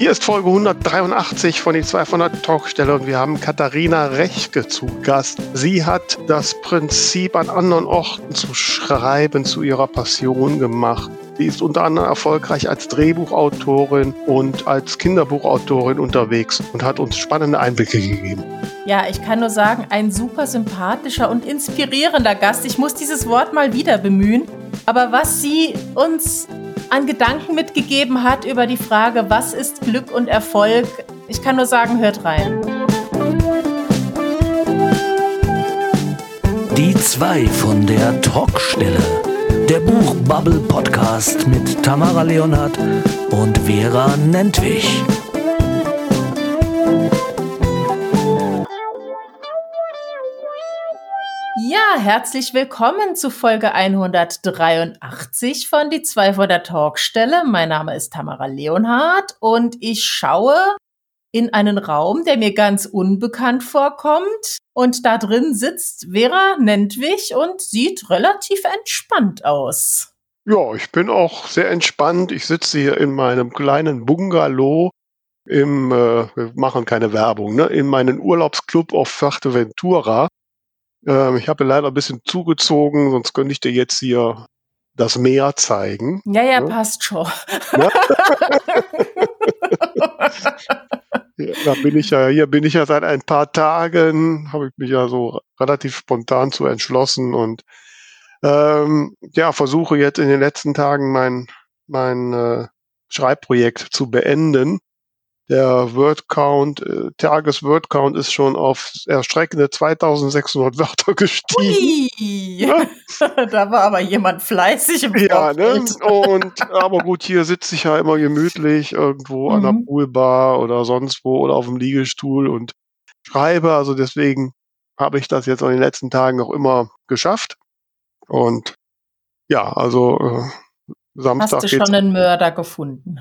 Hier ist Folge 183 von den 200 Talkstelle und wir haben Katharina Rechke zu Gast. Sie hat das Prinzip an anderen Orten zu schreiben zu ihrer Passion gemacht. Sie ist unter anderem erfolgreich als Drehbuchautorin und als Kinderbuchautorin unterwegs und hat uns spannende Einblicke gegeben. Ja, ich kann nur sagen, ein super sympathischer und inspirierender Gast. Ich muss dieses Wort mal wieder bemühen. Aber was sie uns an Gedanken mitgegeben hat über die Frage, was ist Glück und Erfolg. Ich kann nur sagen, hört rein. Die zwei von der Talkstelle. Der Buchbubble Podcast mit Tamara Leonhardt und Vera Nentwich. Ja, herzlich willkommen zu Folge 183 von Die zwei vor der Talkstelle. Mein Name ist Tamara Leonhardt und ich schaue in einen Raum, der mir ganz unbekannt vorkommt. Und da drin sitzt Vera Nentwich und sieht relativ entspannt aus. Ja, ich bin auch sehr entspannt. Ich sitze hier in meinem kleinen Bungalow im, äh, wir machen keine Werbung, ne, in meinem Urlaubsclub auf Fuerteventura. Ähm, ich habe leider ein bisschen zugezogen, sonst könnte ich dir jetzt hier das Meer zeigen. Ja, ja, ne? passt schon. Ja? ja, da bin ich ja, hier bin ich ja seit ein paar Tagen, habe ich mich ja so relativ spontan zu entschlossen und ähm, ja, versuche jetzt in den letzten Tagen mein, mein äh, Schreibprojekt zu beenden der Wordcount, äh, Tages-Wordcount ist schon auf erstreckende 2600 Wörter gestiegen. Ja? da war aber jemand fleißig im Ja, ne? Und, aber gut, hier sitze ich ja immer gemütlich irgendwo mhm. an der mhm. Poolbar oder sonst wo oder auf dem Liegestuhl und schreibe. Also deswegen habe ich das jetzt in den letzten Tagen auch immer geschafft. Und ja, also äh, Samstag. Hast du schon einen Mörder gefunden?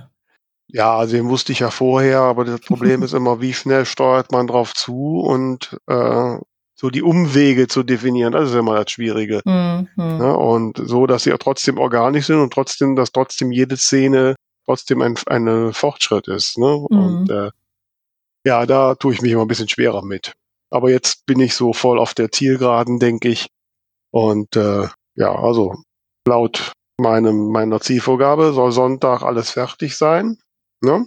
Ja, also den wusste ich ja vorher, aber das Problem ist immer, wie schnell steuert man drauf zu und äh, so die Umwege zu definieren, das ist immer das Schwierige. Mhm. Ja, und so, dass sie auch trotzdem organisch sind und trotzdem, dass trotzdem jede Szene trotzdem ein, ein Fortschritt ist. Ne? Mhm. Und äh, ja, da tue ich mich immer ein bisschen schwerer mit. Aber jetzt bin ich so voll auf der Zielgeraden, denke ich. Und äh, ja, also laut meinem, meiner Zielvorgabe soll Sonntag alles fertig sein. Ne?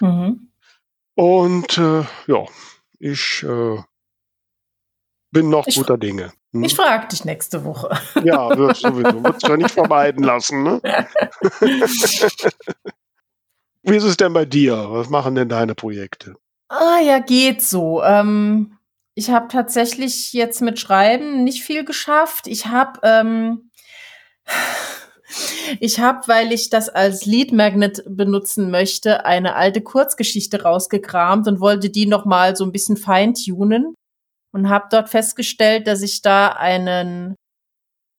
Mhm. Und äh, ja, ich äh, bin noch ich guter Dinge. Hm? Ich frage dich nächste Woche. Ja, wirst sowieso. Wird ja nicht vermeiden lassen. Ne? Wie ist es denn bei dir? Was machen denn deine Projekte? Ah ja, geht so. Ähm, ich habe tatsächlich jetzt mit Schreiben nicht viel geschafft. Ich habe ähm, ich habe, weil ich das als Lead Magnet benutzen möchte, eine alte Kurzgeschichte rausgekramt und wollte die noch mal so ein bisschen feintunen und habe dort festgestellt, dass ich da einen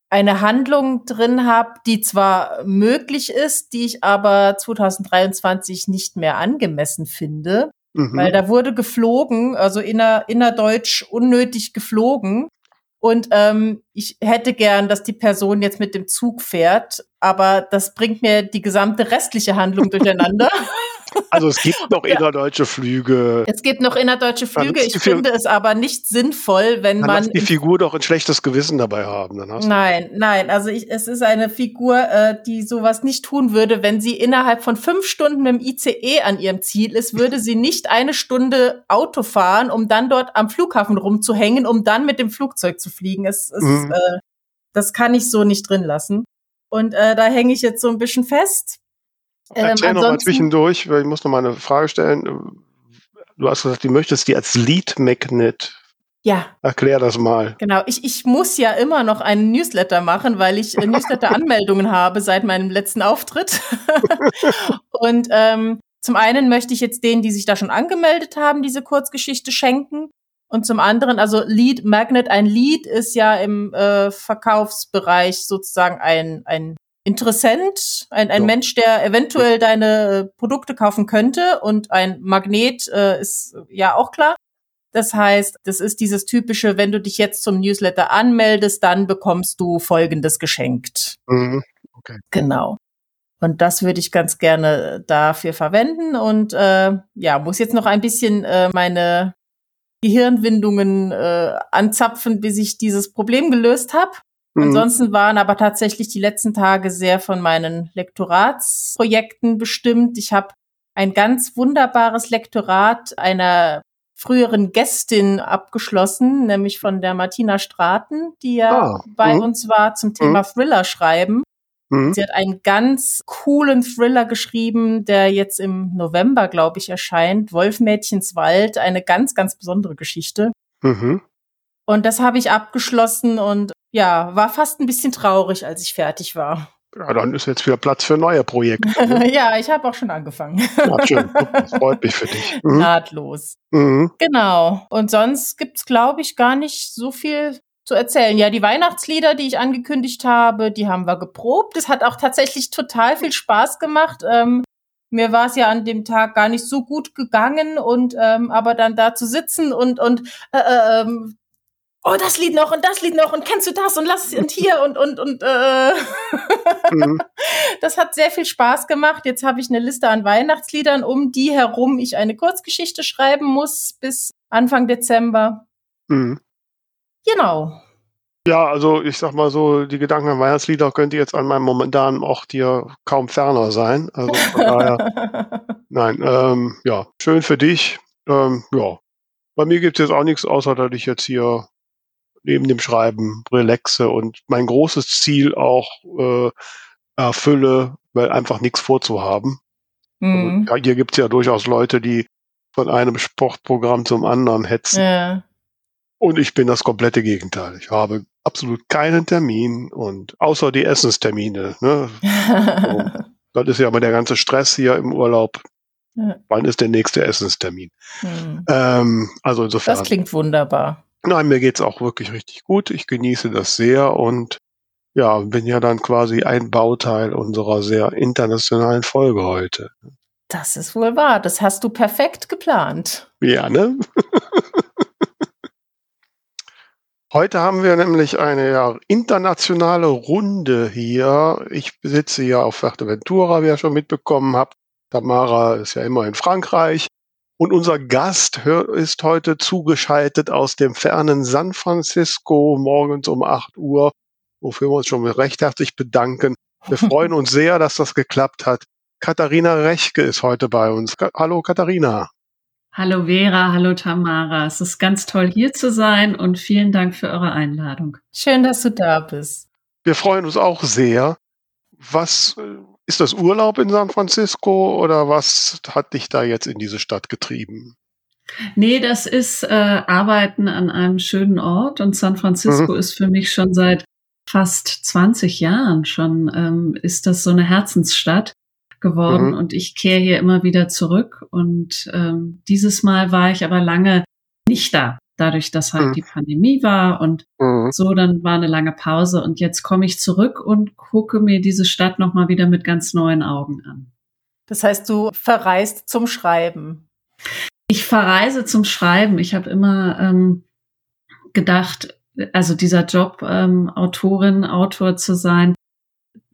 eine Handlung drin habe, die zwar möglich ist, die ich aber 2023 nicht mehr angemessen finde, mhm. weil da wurde geflogen, also inner, innerdeutsch unnötig geflogen und ähm, ich hätte gern, dass die Person jetzt mit dem Zug fährt, aber das bringt mir die gesamte restliche Handlung durcheinander. Also es gibt noch innerdeutsche Flüge. Es gibt noch innerdeutsche Flüge. Ich finde es aber nicht sinnvoll, wenn dann man die Figur doch ein schlechtes Gewissen dabei haben. Dann hast nein, nein. Also ich, es ist eine Figur, äh, die sowas nicht tun würde, wenn sie innerhalb von fünf Stunden mit dem ICE an ihrem Ziel ist, würde sie nicht eine Stunde Auto fahren, um dann dort am Flughafen rumzuhängen, um dann mit dem Flugzeug zu fliegen. Es, es mhm. äh, das kann ich so nicht drin lassen. Und äh, da hänge ich jetzt so ein bisschen fest. Ähm, Erzähl noch mal zwischendurch, weil ich muss noch mal eine Frage stellen. Du hast gesagt, du möchtest die als Lead Magnet. Ja. Erklär das mal. Genau. Ich, ich muss ja immer noch einen Newsletter machen, weil ich äh, Newsletter-Anmeldungen habe seit meinem letzten Auftritt. Und ähm, zum einen möchte ich jetzt denen, die sich da schon angemeldet haben, diese Kurzgeschichte schenken. Und zum anderen, also Lead Magnet, ein Lead ist ja im äh, Verkaufsbereich sozusagen ein, ein Interessent, ein, ein. Mensch, der eventuell deine Produkte kaufen könnte und ein Magnet äh, ist ja auch klar. Das heißt, das ist dieses typische, wenn du dich jetzt zum Newsletter anmeldest, dann bekommst du Folgendes geschenkt. Mhm. Okay. Genau. Und das würde ich ganz gerne dafür verwenden. Und äh, ja, muss jetzt noch ein bisschen äh, meine Gehirnwindungen äh, anzapfen, bis ich dieses Problem gelöst habe. Mhm. Ansonsten waren aber tatsächlich die letzten Tage sehr von meinen Lektoratsprojekten bestimmt. Ich habe ein ganz wunderbares Lektorat einer früheren Gästin abgeschlossen, nämlich von der Martina Straten, die ja ah, bei mh. uns war zum Thema mh. Thriller schreiben. Mhm. Sie hat einen ganz coolen Thriller geschrieben, der jetzt im November, glaube ich, erscheint. Wolfmädchens Wald, eine ganz, ganz besondere Geschichte. Mhm. Und das habe ich abgeschlossen und ja, war fast ein bisschen traurig, als ich fertig war. Ja, dann ist jetzt wieder Platz für neue Projekte. Ne? ja, ich habe auch schon angefangen. ja, schön. Das freut mich für dich. Mhm. Nahtlos. Mhm. Genau. Und sonst gibt's, glaube ich, gar nicht so viel zu erzählen. Ja, die Weihnachtslieder, die ich angekündigt habe, die haben wir geprobt. Es hat auch tatsächlich total viel Spaß gemacht. Ähm, mir war es ja an dem Tag gar nicht so gut gegangen und ähm, aber dann da zu sitzen und und äh, äh ähm, oh das Lied noch und das Lied noch und kennst du das und lass es und hier und und und äh. mhm. das hat sehr viel Spaß gemacht. Jetzt habe ich eine Liste an Weihnachtsliedern, um die herum ich eine Kurzgeschichte schreiben muss bis Anfang Dezember. Mhm. Genau. Ja, also ich sag mal so, die Gedanken an Weihnachtslieder könnte jetzt an meinem momentanen Ort hier kaum ferner sein. Also von daher, nein, ähm, ja, schön für dich. Ähm, ja, bei mir gibt es jetzt auch nichts, außer dass ich jetzt hier neben dem Schreiben relaxe und mein großes Ziel auch äh, erfülle, weil einfach nichts vorzuhaben. Mhm. Also, ja, hier gibt es ja durchaus Leute, die von einem Sportprogramm zum anderen hetzen. Ja. Und ich bin das komplette Gegenteil. Ich habe absolut keinen Termin und außer die Essenstermine. Ne? so, das ist ja immer der ganze Stress hier im Urlaub. Ja. Wann ist der nächste Essenstermin? Hm. Ähm, also insofern. Das klingt wunderbar. Nein, mir geht's auch wirklich richtig gut. Ich genieße das sehr und ja, bin ja dann quasi ein Bauteil unserer sehr internationalen Folge heute. Das ist wohl wahr. Das hast du perfekt geplant. Ja, ne? Heute haben wir nämlich eine ja, internationale Runde hier. Ich sitze ja auf Fuerteventura, wie ihr schon mitbekommen habt. Tamara ist ja immer in Frankreich. Und unser Gast ist heute zugeschaltet aus dem fernen San Francisco morgens um 8 Uhr, wofür wir uns schon recht herzlich bedanken. Wir freuen uns sehr, dass das geklappt hat. Katharina Rechke ist heute bei uns. Hallo Katharina. Hallo Vera, hallo Tamara. Es ist ganz toll hier zu sein und vielen Dank für eure Einladung. Schön, dass du da bist. Wir freuen uns auch sehr. Was äh, ist das Urlaub in San Francisco oder was hat dich da jetzt in diese Stadt getrieben? Nee, das ist äh, Arbeiten an einem schönen Ort und San Francisco mhm. ist für mich schon seit fast 20 Jahren schon, ähm, ist das so eine Herzensstadt geworden mhm. und ich kehre hier immer wieder zurück. Und ähm, dieses Mal war ich aber lange nicht da, dadurch, dass halt mhm. die Pandemie war und mhm. so, dann war eine lange Pause und jetzt komme ich zurück und gucke mir diese Stadt nochmal wieder mit ganz neuen Augen an. Das heißt, du verreist zum Schreiben. Ich verreise zum Schreiben. Ich habe immer ähm, gedacht, also dieser Job, ähm, Autorin, Autor zu sein,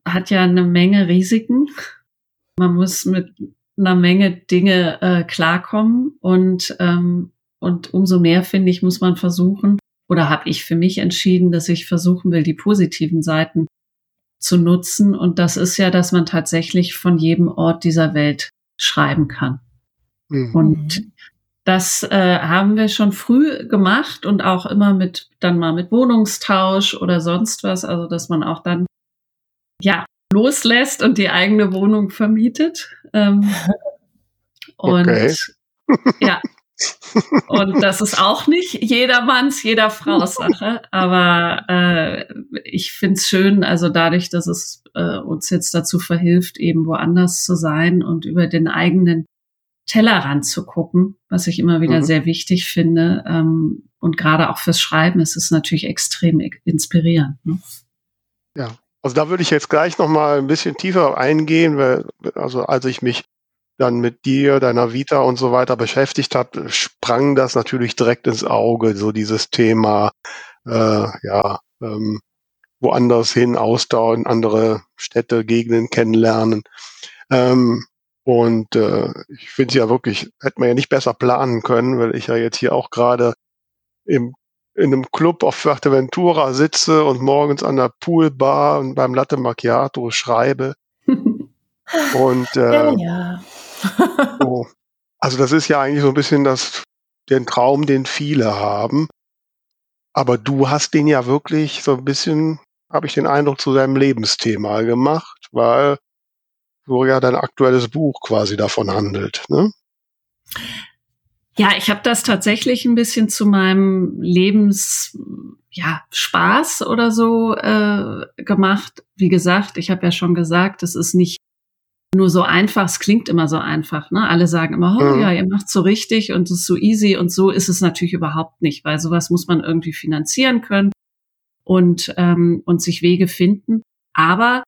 hat ja eine Menge Risiken. Man muss mit einer Menge Dinge äh, klarkommen und ähm, und umso mehr finde ich muss man versuchen oder habe ich für mich entschieden, dass ich versuchen will, die positiven Seiten zu nutzen und das ist ja, dass man tatsächlich von jedem Ort dieser Welt schreiben kann. Mhm. Und das äh, haben wir schon früh gemacht und auch immer mit dann mal mit Wohnungstausch oder sonst was, also dass man auch dann ja loslässt und die eigene Wohnung vermietet. Ähm, und okay. ja, und das ist auch nicht jedermanns, jeder Frau's Sache. Aber äh, ich find's schön, also dadurch, dass es äh, uns jetzt dazu verhilft, eben woanders zu sein und über den eigenen Tellerrand zu gucken, was ich immer wieder mhm. sehr wichtig finde. Ähm, und gerade auch fürs Schreiben ist es natürlich extrem inspirierend. Ne? Ja, also da würde ich jetzt gleich noch mal ein bisschen tiefer eingehen, weil also als ich mich dann mit dir, deiner Vita und so weiter beschäftigt habe, sprang das natürlich direkt ins Auge, so dieses Thema, äh, ja, ähm, woanders hin, ausdauern, andere Städte, Gegenden kennenlernen. Ähm, und äh, ich finde es ja wirklich, hätte man ja nicht besser planen können, weil ich ja jetzt hier auch gerade im in einem Club auf Fuerteventura sitze und morgens an der Poolbar und beim Latte Macchiato schreibe. und äh, ja, ja. So. Also das ist ja eigentlich so ein bisschen das, den Traum, den viele haben. Aber du hast den ja wirklich so ein bisschen, habe ich den Eindruck, zu deinem Lebensthema gemacht, weil so ja dein aktuelles Buch quasi davon handelt. Ne? Ja, ich habe das tatsächlich ein bisschen zu meinem Lebens ja, Spaß oder so äh, gemacht. Wie gesagt, ich habe ja schon gesagt, es ist nicht nur so einfach, es klingt immer so einfach. Ne? Alle sagen immer, oh, ja, ihr macht so richtig und es ist so easy und so ist es natürlich überhaupt nicht, weil sowas muss man irgendwie finanzieren können und, ähm, und sich Wege finden. Aber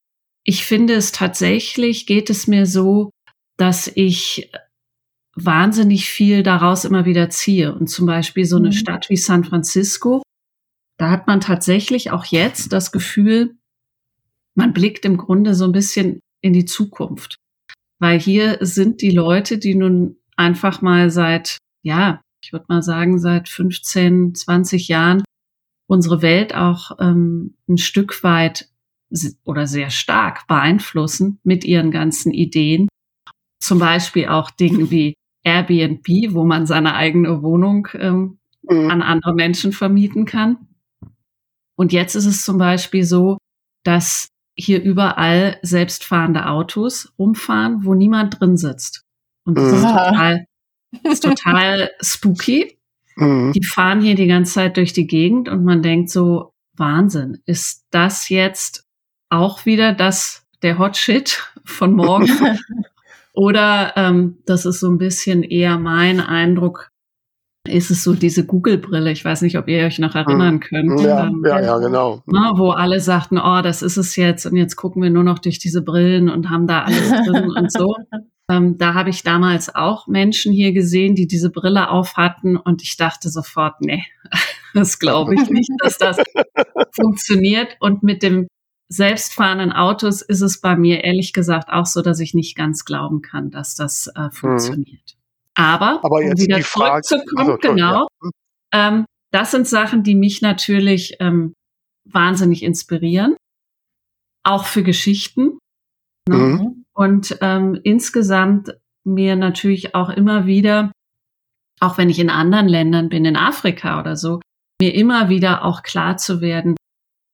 ich finde es tatsächlich, geht es mir so, dass ich wahnsinnig viel daraus immer wieder ziehe. Und zum Beispiel so eine mhm. Stadt wie San Francisco, da hat man tatsächlich auch jetzt das Gefühl, man blickt im Grunde so ein bisschen in die Zukunft. Weil hier sind die Leute, die nun einfach mal seit, ja, ich würde mal sagen, seit 15, 20 Jahren unsere Welt auch ähm, ein Stück weit oder sehr stark beeinflussen mit ihren ganzen Ideen. Zum Beispiel auch Dinge wie Airbnb, wo man seine eigene Wohnung ähm, mhm. an andere Menschen vermieten kann. Und jetzt ist es zum Beispiel so, dass hier überall selbstfahrende Autos rumfahren, wo niemand drin sitzt. Und das mhm. ist total, ist total spooky. Mhm. Die fahren hier die ganze Zeit durch die Gegend und man denkt so, Wahnsinn, ist das jetzt auch wieder das, der Hot Shit von morgen? Oder ähm, das ist so ein bisschen eher mein Eindruck, ist es so diese Google-Brille. Ich weiß nicht, ob ihr euch noch erinnern könnt. Ja, ähm, ja, ja, genau. Na, wo alle sagten, oh, das ist es jetzt und jetzt gucken wir nur noch durch diese Brillen und haben da alles drin und so. Ähm, da habe ich damals auch Menschen hier gesehen, die diese Brille auf hatten und ich dachte sofort, nee, das glaube ich nicht, dass das funktioniert. Und mit dem selbstfahrenden Autos ist es bei mir ehrlich gesagt auch so, dass ich nicht ganz glauben kann, dass das äh, mhm. funktioniert. Aber, Aber um wieder zurückzukommen, also, genau, ja. ähm, das sind Sachen, die mich natürlich ähm, wahnsinnig inspirieren, auch für Geschichten. Ne? Mhm. Und ähm, insgesamt mir natürlich auch immer wieder, auch wenn ich in anderen Ländern bin, in Afrika oder so, mir immer wieder auch klar zu werden,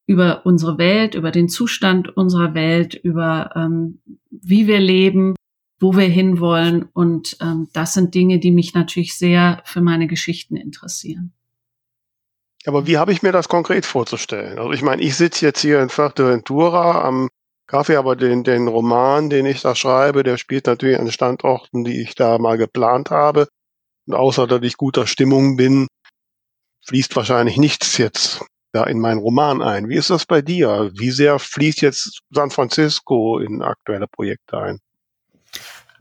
über unsere Welt, über den Zustand unserer Welt, über ähm, wie wir leben, wo wir hinwollen. Und ähm, das sind Dinge, die mich natürlich sehr für meine Geschichten interessieren. Aber wie habe ich mir das konkret vorzustellen? Also ich meine, ich sitze jetzt hier in Fuerteventura am Kaffee, aber den, den Roman, den ich da schreibe, der spielt natürlich an Standorten, die ich da mal geplant habe. Und außer dass ich guter Stimmung bin, fließt wahrscheinlich nichts jetzt da in meinen Roman ein. Wie ist das bei dir? Wie sehr fließt jetzt San Francisco in aktuelle Projekte ein?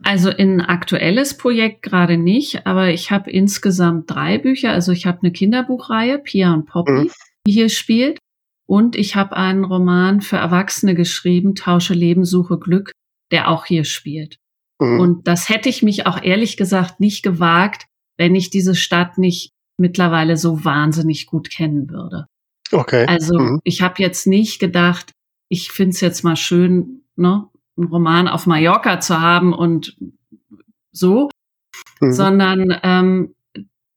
Also in ein aktuelles Projekt gerade nicht, aber ich habe insgesamt drei Bücher. Also ich habe eine Kinderbuchreihe, Pia und Poppy, mhm. die hier spielt. Und ich habe einen Roman für Erwachsene geschrieben, Tausche Leben, Suche Glück, der auch hier spielt. Mhm. Und das hätte ich mich auch ehrlich gesagt nicht gewagt, wenn ich diese Stadt nicht mittlerweile so wahnsinnig gut kennen würde. Okay. Also mhm. ich habe jetzt nicht gedacht, ich finde es jetzt mal schön, ne, einen Roman auf Mallorca zu haben und so, mhm. sondern ähm,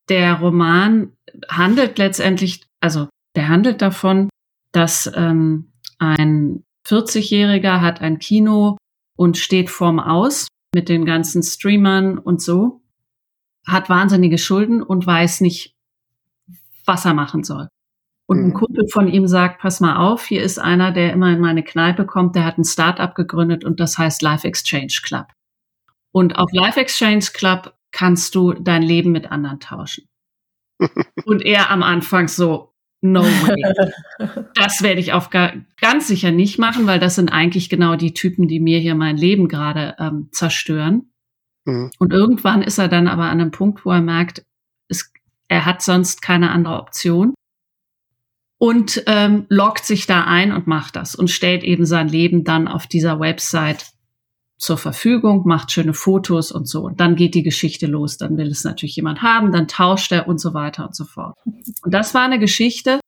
der Roman handelt letztendlich, also der handelt davon, dass ähm, ein 40-Jähriger hat ein Kino und steht vorm Aus mit den ganzen Streamern und so, hat wahnsinnige Schulden und weiß nicht, was er machen soll. Und ein mhm. Kumpel von ihm sagt, pass mal auf, hier ist einer, der immer in meine Kneipe kommt, der hat ein Startup gegründet und das heißt Life Exchange Club. Und auf Life Exchange Club kannst du dein Leben mit anderen tauschen. und er am Anfang so, no way. Das werde ich auf gar, ganz sicher nicht machen, weil das sind eigentlich genau die Typen, die mir hier mein Leben gerade ähm, zerstören. Mhm. Und irgendwann ist er dann aber an einem Punkt, wo er merkt, es, er hat sonst keine andere Option und ähm, loggt sich da ein und macht das und stellt eben sein Leben dann auf dieser Website zur Verfügung, macht schöne Fotos und so. Und dann geht die Geschichte los. Dann will es natürlich jemand haben, dann tauscht er und so weiter und so fort. Und das war eine Geschichte,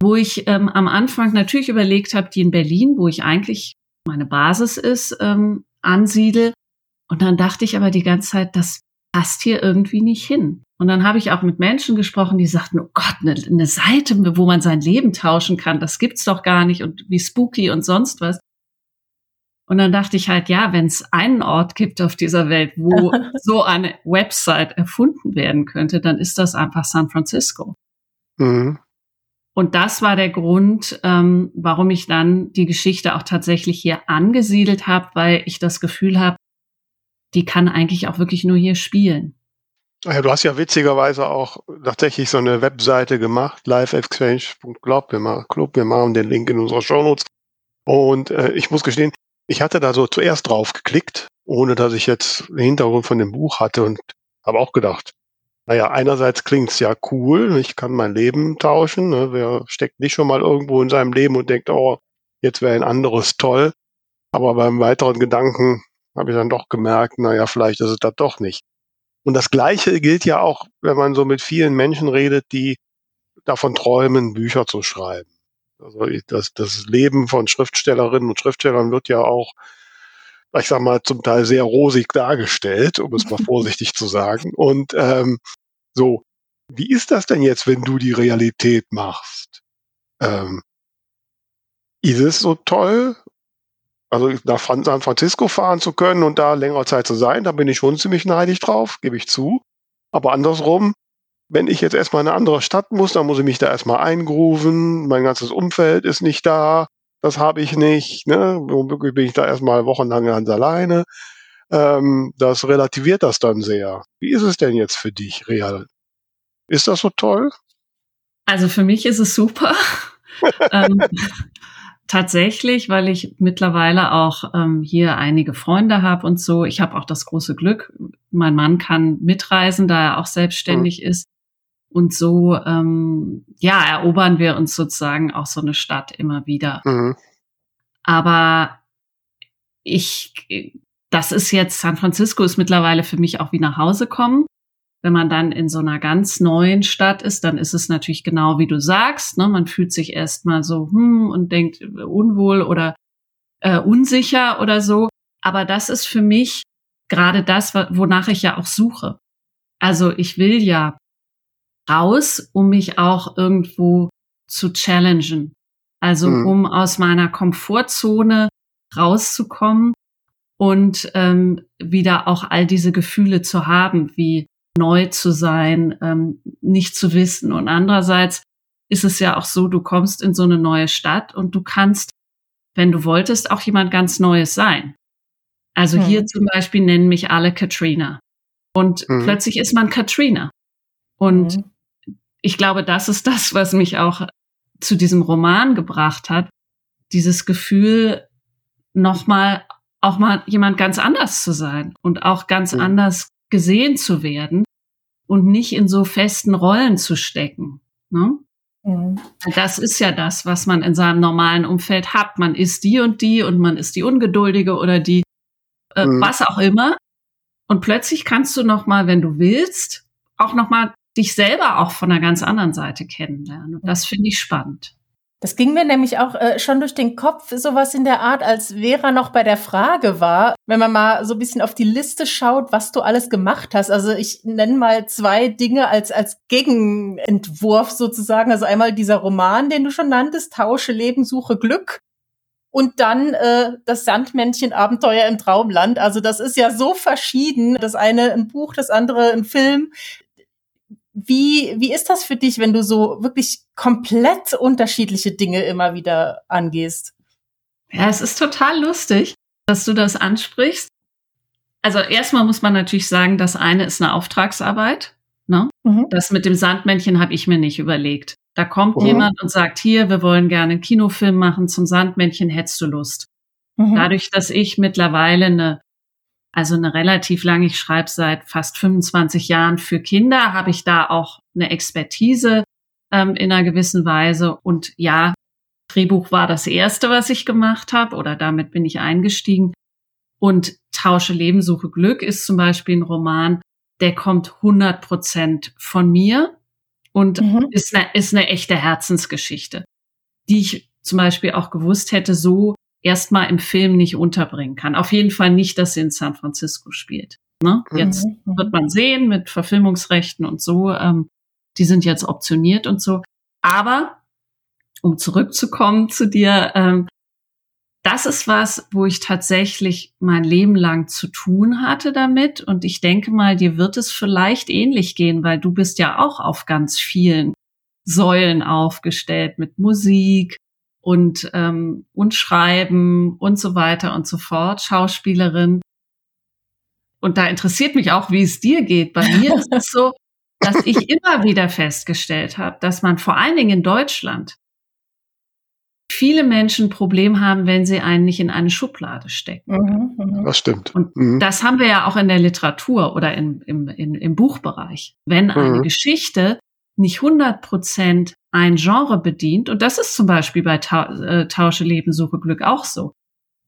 wo ich ähm, am Anfang natürlich überlegt habe, die in Berlin, wo ich eigentlich meine Basis ist, ähm, ansiedel. Und dann dachte ich aber die ganze Zeit, das passt hier irgendwie nicht hin. Und dann habe ich auch mit Menschen gesprochen, die sagten, oh Gott, eine, eine Seite, wo man sein Leben tauschen kann, das gibt's doch gar nicht und wie spooky und sonst was. Und dann dachte ich halt, ja, wenn es einen Ort gibt auf dieser Welt, wo so eine Website erfunden werden könnte, dann ist das einfach San Francisco. Mhm. Und das war der Grund, ähm, warum ich dann die Geschichte auch tatsächlich hier angesiedelt habe, weil ich das Gefühl habe, die kann eigentlich auch wirklich nur hier spielen. Ja, du hast ja witzigerweise auch tatsächlich so eine Webseite gemacht, liveexchange.club. Wir, wir machen den Link in unserer Shownotes. Und äh, ich muss gestehen, ich hatte da so zuerst drauf geklickt, ohne dass ich jetzt den Hintergrund von dem Buch hatte und habe auch gedacht, naja, einerseits klingt's ja cool, ich kann mein Leben tauschen. Ne? Wer steckt nicht schon mal irgendwo in seinem Leben und denkt, oh, jetzt wäre ein anderes toll. Aber beim weiteren Gedanken habe ich dann doch gemerkt, naja, vielleicht ist es das doch nicht. Und das Gleiche gilt ja auch, wenn man so mit vielen Menschen redet, die davon träumen, Bücher zu schreiben. Also das, das Leben von Schriftstellerinnen und Schriftstellern wird ja auch, ich sag mal, zum Teil sehr rosig dargestellt, um es mal vorsichtig zu sagen. Und ähm, so, wie ist das denn jetzt, wenn du die Realität machst? Ähm, ist es so toll? Also nach San Francisco fahren zu können und da längere Zeit zu sein, da bin ich schon ziemlich neidisch drauf, gebe ich zu. Aber andersrum, wenn ich jetzt erstmal in eine andere Stadt muss, dann muss ich mich da erstmal eingrooven, mein ganzes Umfeld ist nicht da, das habe ich nicht, ne? Womöglich bin ich da erstmal wochenlang ganz alleine. Ähm, das relativiert das dann sehr. Wie ist es denn jetzt für dich, Real? Ist das so toll? Also für mich ist es super. ähm, tatsächlich, weil ich mittlerweile auch ähm, hier einige Freunde habe und so. Ich habe auch das große Glück, mein Mann kann mitreisen, da er auch selbstständig mhm. ist. Und so, ähm, ja, erobern wir uns sozusagen auch so eine Stadt immer wieder. Mhm. Aber ich, das ist jetzt, San Francisco ist mittlerweile für mich auch wie nach Hause kommen. Wenn man dann in so einer ganz neuen Stadt ist, dann ist es natürlich genau wie du sagst. Ne? Man fühlt sich erstmal so hm und denkt unwohl oder äh, unsicher oder so. Aber das ist für mich gerade das, wonach ich ja auch suche. Also ich will ja raus, um mich auch irgendwo zu challengen. Also mhm. um aus meiner Komfortzone rauszukommen und ähm, wieder auch all diese Gefühle zu haben, wie neu zu sein, ähm, nicht zu wissen. Und andererseits ist es ja auch so, du kommst in so eine neue Stadt und du kannst, wenn du wolltest, auch jemand ganz Neues sein. Also mhm. hier zum Beispiel nennen mich alle Katrina. Und mhm. plötzlich ist man Katrina. Und mhm ich glaube, das ist das, was mich auch zu diesem Roman gebracht hat. Dieses Gefühl, nochmal, auch mal jemand ganz anders zu sein und auch ganz mhm. anders gesehen zu werden und nicht in so festen Rollen zu stecken. Ne? Mhm. Das ist ja das, was man in seinem normalen Umfeld hat. Man ist die und die und man ist die Ungeduldige oder die äh, mhm. was auch immer. Und plötzlich kannst du noch mal, wenn du willst, auch noch mal dich selber auch von einer ganz anderen Seite kennenlernen. Und das finde ich spannend. Das ging mir nämlich auch äh, schon durch den Kopf, sowas in der Art, als Vera noch bei der Frage war, wenn man mal so ein bisschen auf die Liste schaut, was du alles gemacht hast. Also ich nenne mal zwei Dinge als, als Gegenentwurf sozusagen. Also einmal dieser Roman, den du schon nanntest, Tausche Leben, Suche Glück. Und dann äh, das Sandmännchen Abenteuer im Traumland. Also das ist ja so verschieden. Das eine ein Buch, das andere ein Film. Wie, wie ist das für dich, wenn du so wirklich komplett unterschiedliche Dinge immer wieder angehst? Ja, es ist total lustig, dass du das ansprichst. Also erstmal muss man natürlich sagen, das eine ist eine Auftragsarbeit. Ne? Mhm. Das mit dem Sandmännchen habe ich mir nicht überlegt. Da kommt mhm. jemand und sagt, hier, wir wollen gerne einen Kinofilm machen zum Sandmännchen, hättest du Lust? Mhm. Dadurch, dass ich mittlerweile eine also eine relativ lange, ich schreibe seit fast 25 Jahren für Kinder, habe ich da auch eine Expertise ähm, in einer gewissen Weise. Und ja, Drehbuch war das erste, was ich gemacht habe, oder damit bin ich eingestiegen. Und Tausche Leben, Suche Glück ist zum Beispiel ein Roman, der kommt 100 Prozent von mir und mhm. ist, eine, ist eine echte Herzensgeschichte, die ich zum Beispiel auch gewusst hätte, so erstmal im Film nicht unterbringen kann. Auf jeden Fall nicht, dass sie in San Francisco spielt. Ne? Mhm. Jetzt mhm. wird man sehen mit Verfilmungsrechten und so. Ähm, die sind jetzt optioniert und so. Aber um zurückzukommen zu dir, ähm, das ist was, wo ich tatsächlich mein Leben lang zu tun hatte damit. Und ich denke mal, dir wird es vielleicht ähnlich gehen, weil du bist ja auch auf ganz vielen Säulen aufgestellt mit Musik und, ähm, und Schreiben und so weiter und so fort, Schauspielerin. Und da interessiert mich auch, wie es dir geht. Bei mir ist es so, dass ich immer wieder festgestellt habe, dass man vor allen Dingen in Deutschland viele Menschen ein Problem haben, wenn sie einen nicht in eine Schublade stecken. Mhm, mhm. Das stimmt. Und mhm. das haben wir ja auch in der Literatur oder im, im, in, im Buchbereich. Wenn mhm. eine Geschichte nicht 100 Prozent ein Genre bedient, und das ist zum Beispiel bei Ta äh, Tausche Leben, Suche Glück auch so.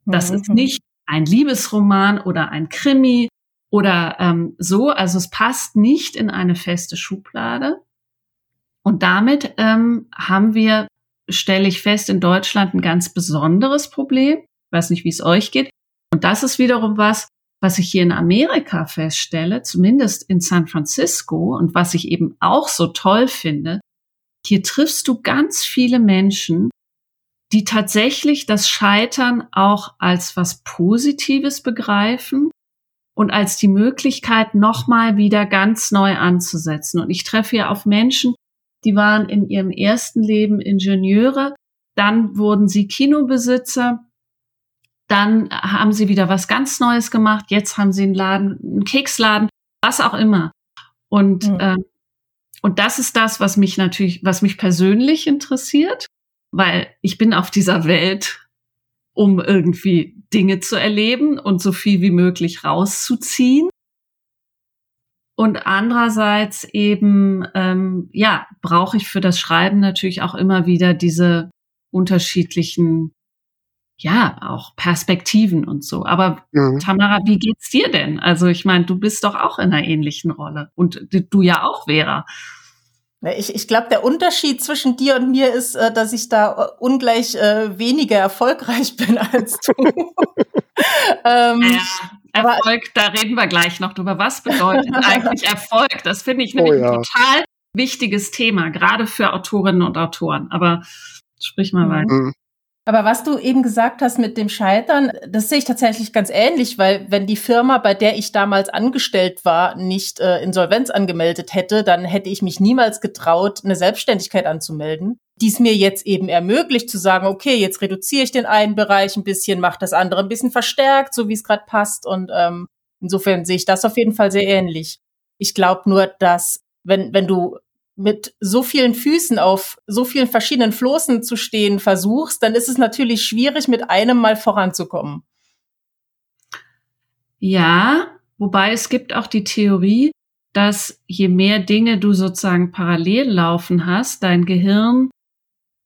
Das ist mhm. nicht ein Liebesroman oder ein Krimi oder ähm, so. Also es passt nicht in eine feste Schublade. Und damit ähm, haben wir stelle ich fest, in Deutschland ein ganz besonderes Problem. Ich weiß nicht, wie es euch geht. Und das ist wiederum was, was ich hier in Amerika feststelle, zumindest in San Francisco und was ich eben auch so toll finde. Hier triffst du ganz viele Menschen, die tatsächlich das Scheitern auch als was Positives begreifen und als die Möglichkeit, nochmal wieder ganz neu anzusetzen. Und ich treffe ja auf Menschen, die waren in ihrem ersten Leben Ingenieure, dann wurden sie Kinobesitzer, dann haben sie wieder was ganz Neues gemacht, jetzt haben sie einen Laden, einen Keksladen, was auch immer. Und, mhm. äh, und das ist das, was mich natürlich, was mich persönlich interessiert, weil ich bin auf dieser Welt, um irgendwie Dinge zu erleben und so viel wie möglich rauszuziehen. Und andererseits eben, ähm, ja, brauche ich für das Schreiben natürlich auch immer wieder diese unterschiedlichen, ja, auch Perspektiven und so. Aber mhm. Tamara, wie geht's dir denn? Also ich meine, du bist doch auch in einer ähnlichen Rolle und du ja auch, Vera. Ich, ich glaube, der Unterschied zwischen dir und mir ist, äh, dass ich da äh, ungleich äh, weniger erfolgreich bin als du. ähm, ja, Erfolg, da reden wir gleich noch drüber. Was bedeutet eigentlich Erfolg? Das finde ich nämlich oh, ja. ein total wichtiges Thema, gerade für Autorinnen und Autoren. Aber sprich mal weiter. Mhm. Aber was du eben gesagt hast mit dem Scheitern, das sehe ich tatsächlich ganz ähnlich, weil wenn die Firma, bei der ich damals angestellt war, nicht äh, Insolvenz angemeldet hätte, dann hätte ich mich niemals getraut, eine Selbstständigkeit anzumelden. Dies mir jetzt eben ermöglicht zu sagen, okay, jetzt reduziere ich den einen Bereich ein bisschen, mache das andere ein bisschen verstärkt, so wie es gerade passt. Und ähm, insofern sehe ich das auf jeden Fall sehr ähnlich. Ich glaube nur, dass wenn, wenn du mit so vielen Füßen auf so vielen verschiedenen Flossen zu stehen versuchst, dann ist es natürlich schwierig, mit einem mal voranzukommen. Ja, wobei es gibt auch die Theorie, dass je mehr Dinge du sozusagen parallel laufen hast, dein Gehirn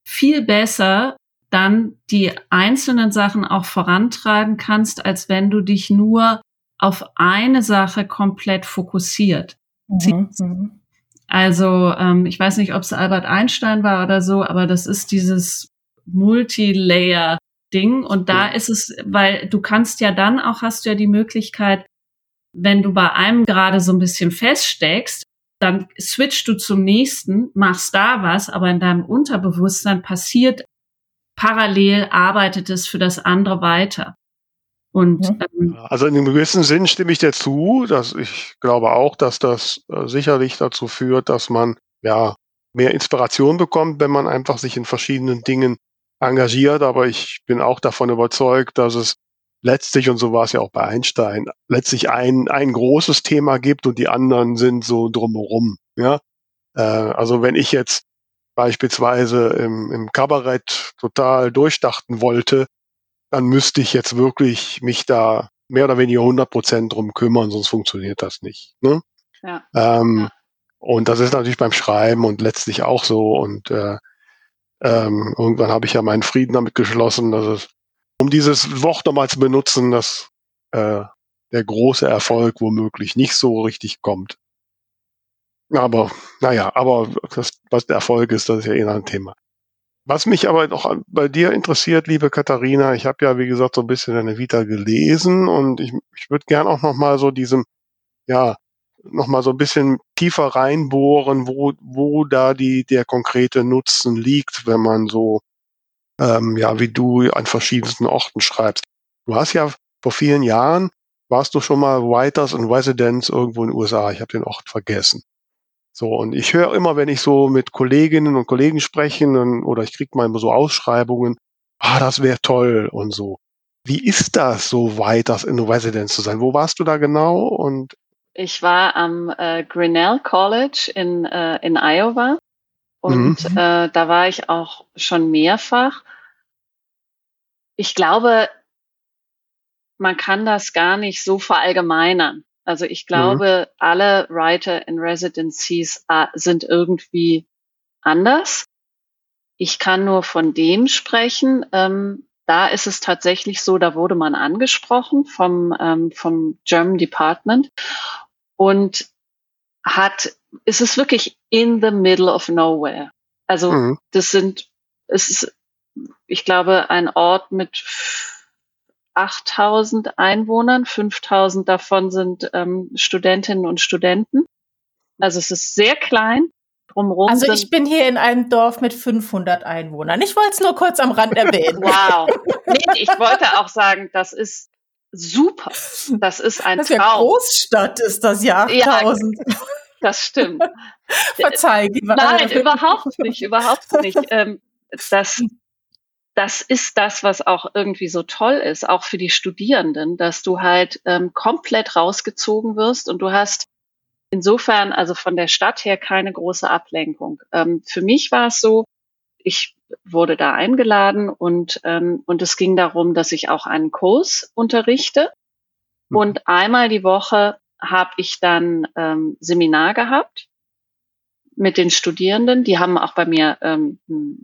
viel besser dann die einzelnen Sachen auch vorantreiben kannst, als wenn du dich nur auf eine Sache komplett fokussiert. Mhm, mhm. Also ähm, ich weiß nicht, ob es Albert Einstein war oder so, aber das ist dieses Multilayer-Ding. Und da ist es, weil du kannst ja dann auch, hast du ja die Möglichkeit, wenn du bei einem gerade so ein bisschen feststeckst, dann switchst du zum nächsten, machst da was, aber in deinem Unterbewusstsein passiert parallel, arbeitet es für das andere weiter. Und, ähm, also in einem gewissen Sinn stimme ich dir zu, dass ich glaube auch, dass das äh, sicherlich dazu führt, dass man ja mehr Inspiration bekommt, wenn man einfach sich in verschiedenen Dingen engagiert. Aber ich bin auch davon überzeugt, dass es letztlich, und so war es ja auch bei Einstein, letztlich ein, ein großes Thema gibt und die anderen sind so drumherum. Ja? Äh, also wenn ich jetzt beispielsweise im, im Kabarett total durchdachten wollte, dann müsste ich jetzt wirklich mich da mehr oder weniger 100 Prozent drum kümmern, sonst funktioniert das nicht. Ne? Ja. Ähm, ja. Und das ist natürlich beim Schreiben und letztlich auch so. Und äh, ähm, irgendwann habe ich ja meinen Frieden damit geschlossen, dass es, um dieses Wort nochmal zu benutzen, dass äh, der große Erfolg womöglich nicht so richtig kommt. Aber, naja, aber das, was der Erfolg ist, das ist ja eh ein Thema. Was mich aber noch bei dir interessiert, liebe Katharina, ich habe ja, wie gesagt, so ein bisschen deine Vita gelesen und ich, ich würde gern auch noch mal so diesem, ja, noch mal so ein bisschen tiefer reinbohren, wo, wo da die, der konkrete Nutzen liegt, wenn man so, ähm, ja, wie du an verschiedensten Orten schreibst. Du hast ja vor vielen Jahren, warst du schon mal Writers in Residence irgendwo in den USA. Ich habe den Ort vergessen. So, und ich höre immer, wenn ich so mit Kolleginnen und Kollegen spreche oder ich kriege mal immer so Ausschreibungen, ah, das wäre toll und so. Wie ist das so weit, das in Residence zu sein? Wo warst du da genau? Und ich war am äh, Grinnell College in, äh, in Iowa und mhm. äh, da war ich auch schon mehrfach. Ich glaube, man kann das gar nicht so verallgemeinern. Also ich mhm. glaube, mhm. alle Writer in Residencies äh, sind irgendwie anders. Ich kann nur von dem sprechen. Ähm, da ist es tatsächlich so, da wurde man angesprochen vom, ähm, vom German Department und hat, ist es wirklich in the middle of nowhere. Also mhm. das sind, es ist, ich glaube, ein Ort mit 8000 Einwohnern, 5000 davon sind ähm, Studentinnen und Studenten. Also es ist sehr klein. Drumherum also ich bin hier in einem Dorf mit 500 Einwohnern. Ich wollte es nur kurz am Rand erwähnen. wow. Nee, ich wollte auch sagen, das ist super. Das ist ein das ist ja Großstadt ist das ja 8000. Ja, das stimmt. Verzeih. Nein, überhaupt nicht, überhaupt nicht. Ähm, das, das ist das, was auch irgendwie so toll ist, auch für die Studierenden, dass du halt ähm, komplett rausgezogen wirst und du hast insofern also von der Stadt her keine große Ablenkung. Ähm, für mich war es so, ich wurde da eingeladen und, ähm, und es ging darum, dass ich auch einen Kurs unterrichte. Mhm. Und einmal die Woche habe ich dann ähm, Seminar gehabt mit den Studierenden. Die haben auch bei mir ähm,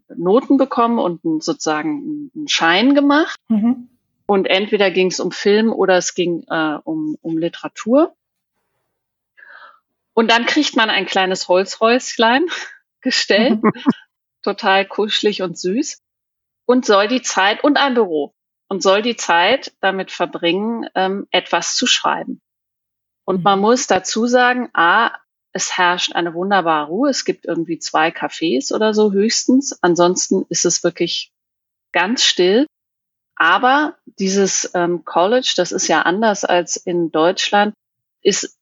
Noten bekommen und sozusagen einen Schein gemacht. Mhm. Und entweder ging es um Film oder es ging äh, um, um Literatur. Und dann kriegt man ein kleines Holzhäuslein gestellt, total kuschelig und süß, und soll die Zeit und ein Büro und soll die Zeit damit verbringen, ähm, etwas zu schreiben. Und man mhm. muss dazu sagen, a, es herrscht eine wunderbare Ruhe. Es gibt irgendwie zwei Cafés oder so höchstens. Ansonsten ist es wirklich ganz still. Aber dieses ähm, College, das ist ja anders als in Deutschland, ist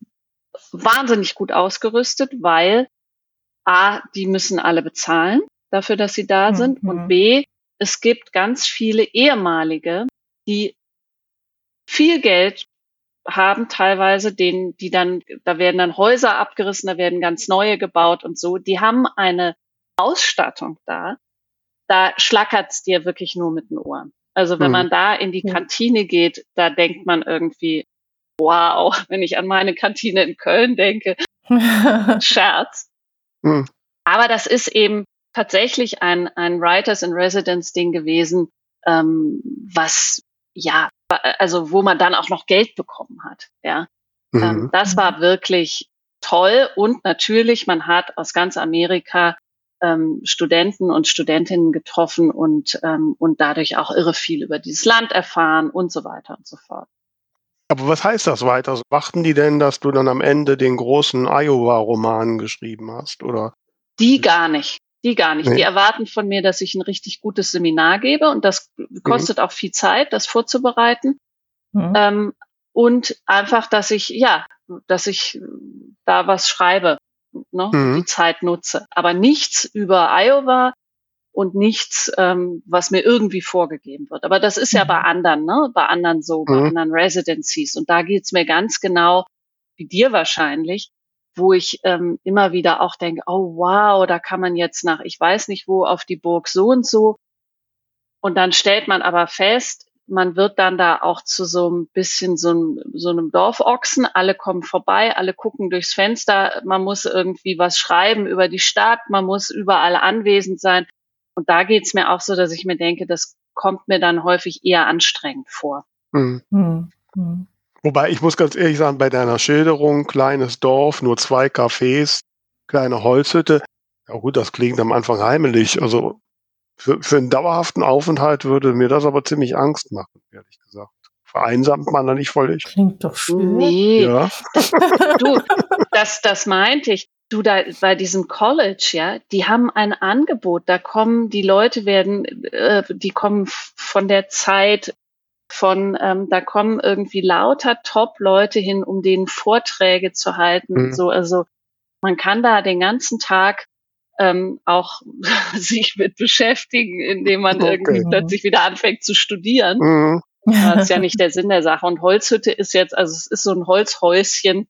wahnsinnig gut ausgerüstet, weil A, die müssen alle bezahlen dafür, dass sie da sind. Mhm. Und B, es gibt ganz viele ehemalige, die viel Geld haben teilweise, den, die dann, da werden dann Häuser abgerissen, da werden ganz neue gebaut und so. Die haben eine Ausstattung da. Da schlackert's dir wirklich nur mit den Ohren. Also wenn mhm. man da in die Kantine geht, da denkt man irgendwie, wow, wenn ich an meine Kantine in Köln denke, Scherz. Mhm. Aber das ist eben tatsächlich ein, ein Writers in Residence Ding gewesen, ähm, was ja also wo man dann auch noch Geld bekommen hat. Ja, mhm. ähm, das war wirklich toll und natürlich man hat aus ganz Amerika ähm, Studenten und Studentinnen getroffen und ähm, und dadurch auch irre viel über dieses Land erfahren und so weiter und so fort. Aber was heißt das weiter? Warten die denn, dass du dann am Ende den großen Iowa-Roman geschrieben hast, oder? Die gar nicht. Die gar nicht. Nee. Die erwarten von mir, dass ich ein richtig gutes Seminar gebe und das kostet mhm. auch viel Zeit, das vorzubereiten. Mhm. Ähm, und einfach, dass ich, ja, dass ich da was schreibe, ne, mhm. die Zeit nutze. Aber nichts über Iowa und nichts, ähm, was mir irgendwie vorgegeben wird. Aber das ist ja bei mhm. anderen, ne? Bei anderen so, bei mhm. anderen Residencies. Und da geht's mir ganz genau, wie dir wahrscheinlich, wo ich ähm, immer wieder auch denke, oh wow, da kann man jetzt nach, ich weiß nicht wo, auf die Burg so und so. Und dann stellt man aber fest, man wird dann da auch zu so ein bisschen so, ein, so einem Dorfochsen. Alle kommen vorbei, alle gucken durchs Fenster. Man muss irgendwie was schreiben über die Stadt. Man muss überall anwesend sein. Und da geht's mir auch so, dass ich mir denke, das kommt mir dann häufig eher anstrengend vor. Mhm. Mhm. Wobei ich muss ganz ehrlich sagen, bei deiner Schilderung, kleines Dorf, nur zwei Cafés, kleine Holzhütte, ja gut, das klingt am Anfang heimelig. Also für, für einen dauerhaften Aufenthalt würde mir das aber ziemlich Angst machen, ehrlich gesagt. Vereinsamt man da nicht völlig? Klingt doch schön. Nee. Ja. du, das, das meinte ich. Du, da bei diesem College, ja, die haben ein Angebot. Da kommen die Leute werden, äh, die kommen von der Zeit, von, ähm, da kommen irgendwie lauter Top-Leute hin, um denen Vorträge zu halten. Mhm. So, also man kann da den ganzen Tag ähm, auch sich mit beschäftigen, indem man okay. irgendwie plötzlich wieder anfängt zu studieren. Mhm. Das ist ja nicht der Sinn der Sache. Und Holzhütte ist jetzt, also es ist so ein Holzhäuschen,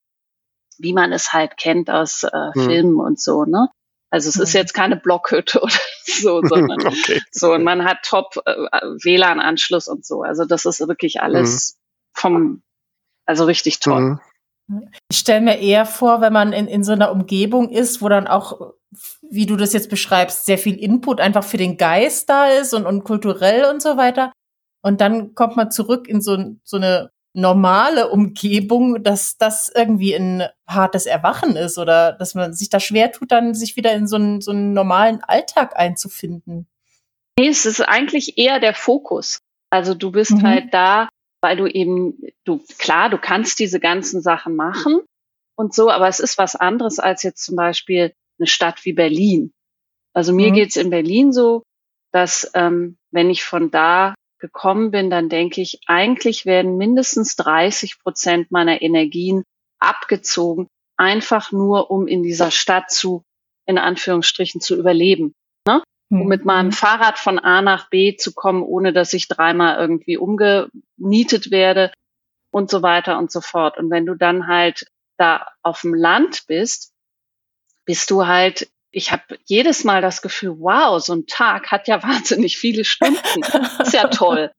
wie man es halt kennt aus äh, mhm. Filmen und so, ne? Also es ist mhm. jetzt keine Blockhütte oder so, sondern okay. so und man hat Top äh, WLAN-Anschluss und so. Also das ist wirklich alles mhm. vom, also richtig toll. Mhm. Ich stelle mir eher vor, wenn man in, in so einer Umgebung ist, wo dann auch, wie du das jetzt beschreibst, sehr viel Input einfach für den Geist da ist und, und kulturell und so weiter. Und dann kommt man zurück in so, so eine normale Umgebung, dass das irgendwie ein hartes Erwachen ist oder dass man sich da schwer tut, dann sich wieder in so einen, so einen normalen Alltag einzufinden. Nee, es ist eigentlich eher der Fokus. Also du bist mhm. halt da, weil du eben, du, klar, du kannst diese ganzen Sachen machen und so, aber es ist was anderes als jetzt zum Beispiel eine Stadt wie Berlin. Also mir mhm. geht's in Berlin so, dass ähm, wenn ich von da gekommen bin, dann denke ich, eigentlich werden mindestens 30 Prozent meiner Energien abgezogen, einfach nur um in dieser Stadt zu, in Anführungsstrichen, zu überleben um mit meinem mhm. Fahrrad von A nach B zu kommen, ohne dass ich dreimal irgendwie umgenietet werde und so weiter und so fort. Und wenn du dann halt da auf dem Land bist, bist du halt, ich habe jedes Mal das Gefühl, wow, so ein Tag hat ja wahnsinnig viele Stunden. ist ja toll.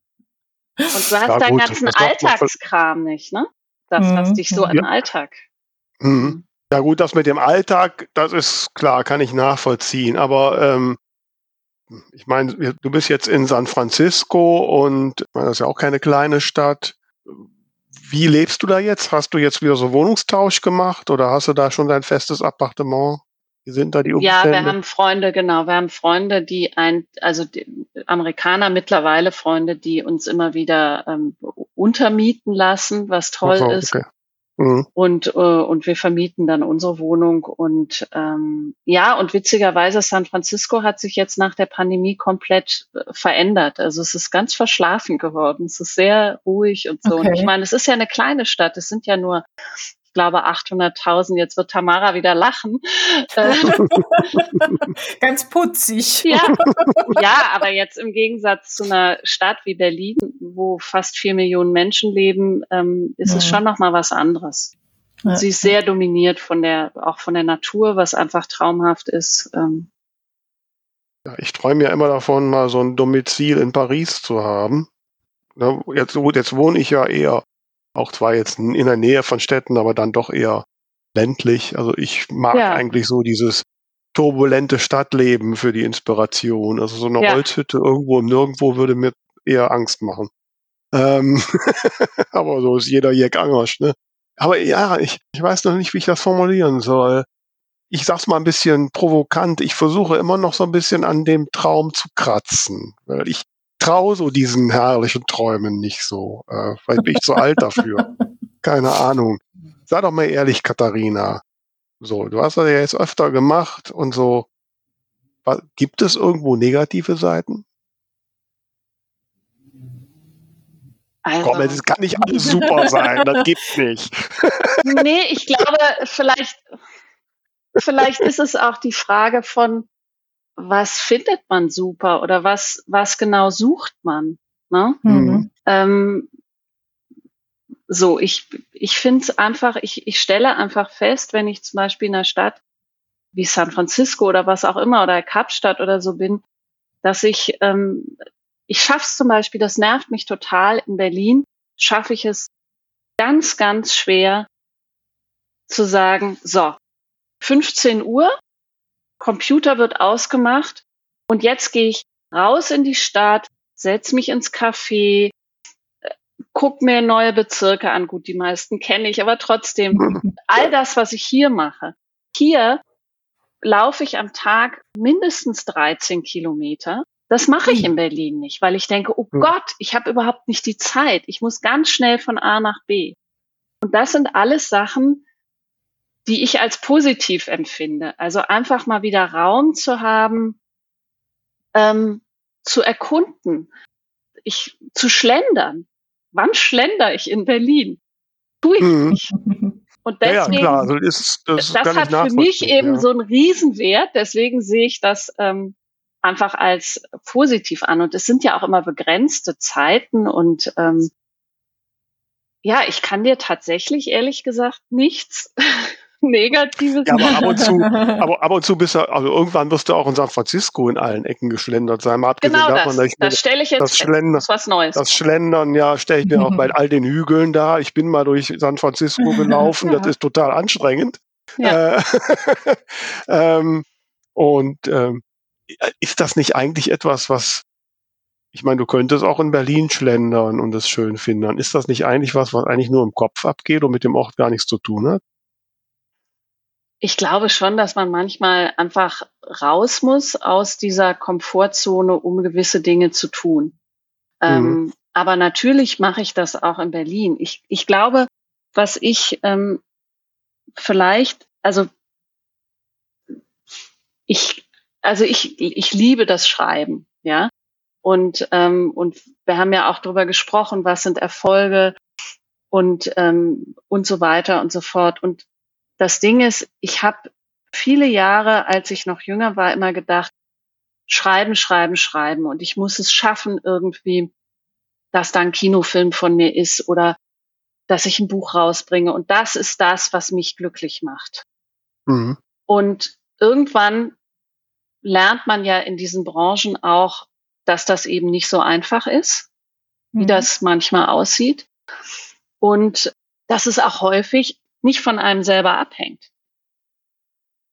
Und du hast ja, deinen ganzen Alltagskram nicht, ne? Das, was mhm. dich so ja. im Alltag. Mhm. Ja gut, das mit dem Alltag, das ist klar, kann ich nachvollziehen. Aber ähm, ich meine, du bist jetzt in San Francisco und das ist ja auch keine kleine Stadt. Wie lebst du da jetzt? Hast du jetzt wieder so Wohnungstausch gemacht oder hast du da schon dein festes Appartement? Wie sind da die Umstände? Ja, wir haben Freunde, genau. Wir haben Freunde, die ein, also die Amerikaner mittlerweile Freunde, die uns immer wieder ähm, untermieten lassen, was toll so, okay. ist. Mhm. Und, äh, und wir vermieten dann unsere Wohnung. Und ähm, ja, und witzigerweise, San Francisco hat sich jetzt nach der Pandemie komplett äh, verändert. Also es ist ganz verschlafen geworden. Es ist sehr ruhig und so. Okay. Und ich meine, es ist ja eine kleine Stadt. Es sind ja nur ich glaube 800.000. Jetzt wird Tamara wieder lachen. Äh, Ganz putzig. Ja, ja, aber jetzt im Gegensatz zu einer Stadt wie Berlin, wo fast vier Millionen Menschen leben, ähm, ist ja. es schon noch mal was anderes. Ja. Sie ist sehr dominiert von der, auch von der Natur, was einfach traumhaft ist. Ähm. Ja, ich träume ja immer davon, mal so ein Domizil in Paris zu haben. Jetzt, jetzt wohne ich ja eher auch zwar jetzt in der Nähe von Städten, aber dann doch eher ländlich. Also ich mag ja. eigentlich so dieses turbulente Stadtleben für die Inspiration. Also so eine ja. Holzhütte irgendwo im Nirgendwo würde mir eher Angst machen. Ähm aber so ist jeder Jack Angersch, ne? Aber ja, ich, ich weiß noch nicht, wie ich das formulieren soll. Ich sag's mal ein bisschen provokant. Ich versuche immer noch so ein bisschen an dem Traum zu kratzen. Weil ich traue so diesen herrlichen Träumen nicht so. Äh, vielleicht bin ich zu alt dafür. Keine Ahnung. Sei doch mal ehrlich, Katharina. So, du hast das ja jetzt öfter gemacht und so. Gibt es irgendwo negative Seiten? Also, Komm, es kann nicht alles super sein, das gibt's nicht. nee, ich glaube, vielleicht, vielleicht ist es auch die Frage von, was findet man super oder was, was genau sucht man. Ne? Mhm. Ähm, so, ich, ich finde es einfach, ich, ich stelle einfach fest, wenn ich zum Beispiel in einer Stadt wie San Francisco oder was auch immer oder Kapstadt oder so bin, dass ich, ähm, ich schaffe es zum Beispiel, das nervt mich total. In Berlin schaffe ich es ganz, ganz schwer zu sagen, so, 15 Uhr, Computer wird ausgemacht und jetzt gehe ich raus in die Stadt, setz mich ins Café, guck mir neue Bezirke an. Gut, die meisten kenne ich, aber trotzdem, all das, was ich hier mache. Hier laufe ich am Tag mindestens 13 Kilometer. Das mache ich in Berlin nicht, weil ich denke, oh Gott, ich habe überhaupt nicht die Zeit. Ich muss ganz schnell von A nach B. Und das sind alles Sachen, die ich als positiv empfinde. Also einfach mal wieder Raum zu haben, ähm, zu erkunden, ich zu schlendern. Wann schlender ich in Berlin? Tue ich mhm. nicht. Und deswegen, ja, ja, klar. Also ist, das, das hat für mich eben ja. so einen Riesenwert. Deswegen sehe ich das ähm, einfach als positiv an. Und es sind ja auch immer begrenzte Zeiten und ähm, ja, ich kann dir tatsächlich ehrlich gesagt nichts Negatives. Ja, aber ab und zu, aber ab und zu bist du, also irgendwann wirst du auch in San Francisco in allen Ecken geschlendert sein. Mal genau davon, das, das stelle ich jetzt das Schlendern, das was Neues. Das Schlendern, ja, stelle ich mir auch bei all den Hügeln da. Ich bin mal durch San Francisco gelaufen, ja. das ist total anstrengend. Ja. Äh, ähm, und ähm, ist das nicht eigentlich etwas, was ich meine, du könntest auch in Berlin schlendern und es schön finden. Ist das nicht eigentlich was, was eigentlich nur im Kopf abgeht und mit dem Ort gar nichts zu tun hat? Ich glaube schon, dass man manchmal einfach raus muss aus dieser Komfortzone, um gewisse Dinge zu tun. Ähm, mhm. Ähm, aber natürlich mache ich das auch in Berlin. Ich, ich glaube, was ich ähm, vielleicht, also ich, also ich, ich liebe das Schreiben, ja. Und, ähm, und wir haben ja auch darüber gesprochen, was sind Erfolge und, ähm, und so weiter und so fort. Und das Ding ist, ich habe viele Jahre, als ich noch jünger war, immer gedacht, schreiben, schreiben, schreiben. Und ich muss es schaffen, irgendwie, dass da ein Kinofilm von mir ist oder dass ich ein Buch rausbringe. Und das ist das, was mich glücklich macht. Mhm. Und irgendwann lernt man ja in diesen Branchen auch, dass das eben nicht so einfach ist, mhm. wie das manchmal aussieht. Und dass es auch häufig nicht von einem selber abhängt.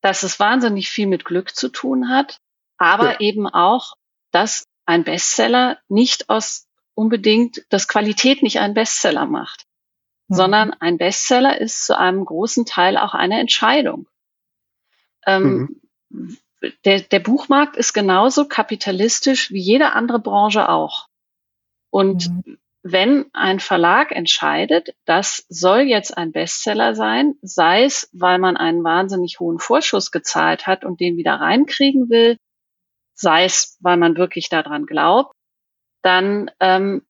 Dass es wahnsinnig viel mit Glück zu tun hat, aber ja. eben auch, dass ein Bestseller nicht aus unbedingt, dass Qualität nicht einen Bestseller macht, mhm. sondern ein Bestseller ist zu einem großen Teil auch eine Entscheidung. Ähm, mhm. der, der Buchmarkt ist genauso kapitalistisch wie jede andere Branche auch. Und mhm wenn ein Verlag entscheidet, das soll jetzt ein Bestseller sein, sei es, weil man einen wahnsinnig hohen Vorschuss gezahlt hat und den wieder reinkriegen will, sei es, weil man wirklich daran glaubt, dann ähm,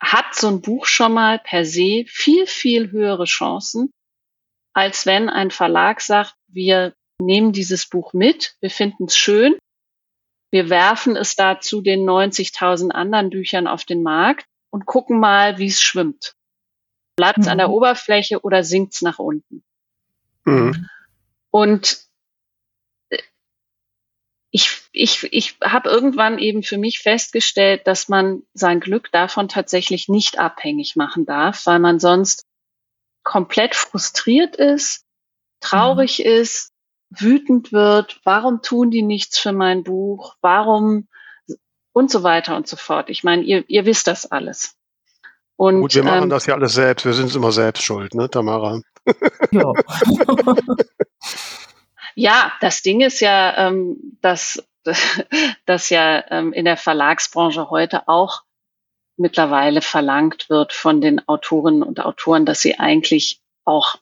hat so ein Buch schon mal per se viel, viel höhere Chancen, als wenn ein Verlag sagt, wir nehmen dieses Buch mit, wir finden es schön, wir werfen es da zu den 90.000 anderen Büchern auf den Markt und gucken mal, wie es schwimmt. Bleibt es mhm. an der mhm. Oberfläche oder sinkt es nach unten? Mhm. Und äh, ich, ich, ich habe irgendwann eben für mich festgestellt, dass man sein Glück davon tatsächlich nicht abhängig machen darf, weil man sonst komplett frustriert ist, traurig mhm. ist, wütend wird, warum tun die nichts für mein Buch, warum und so weiter und so fort. Ich meine, ihr, ihr wisst das alles. Und, Gut, wir machen ähm, das ja alles selbst. Wir sind immer selbst schuld, ne, Tamara? Ja. ja, das Ding ist ja, ähm, dass, dass ja ähm, in der Verlagsbranche heute auch mittlerweile verlangt wird von den Autorinnen und Autoren, dass sie eigentlich auch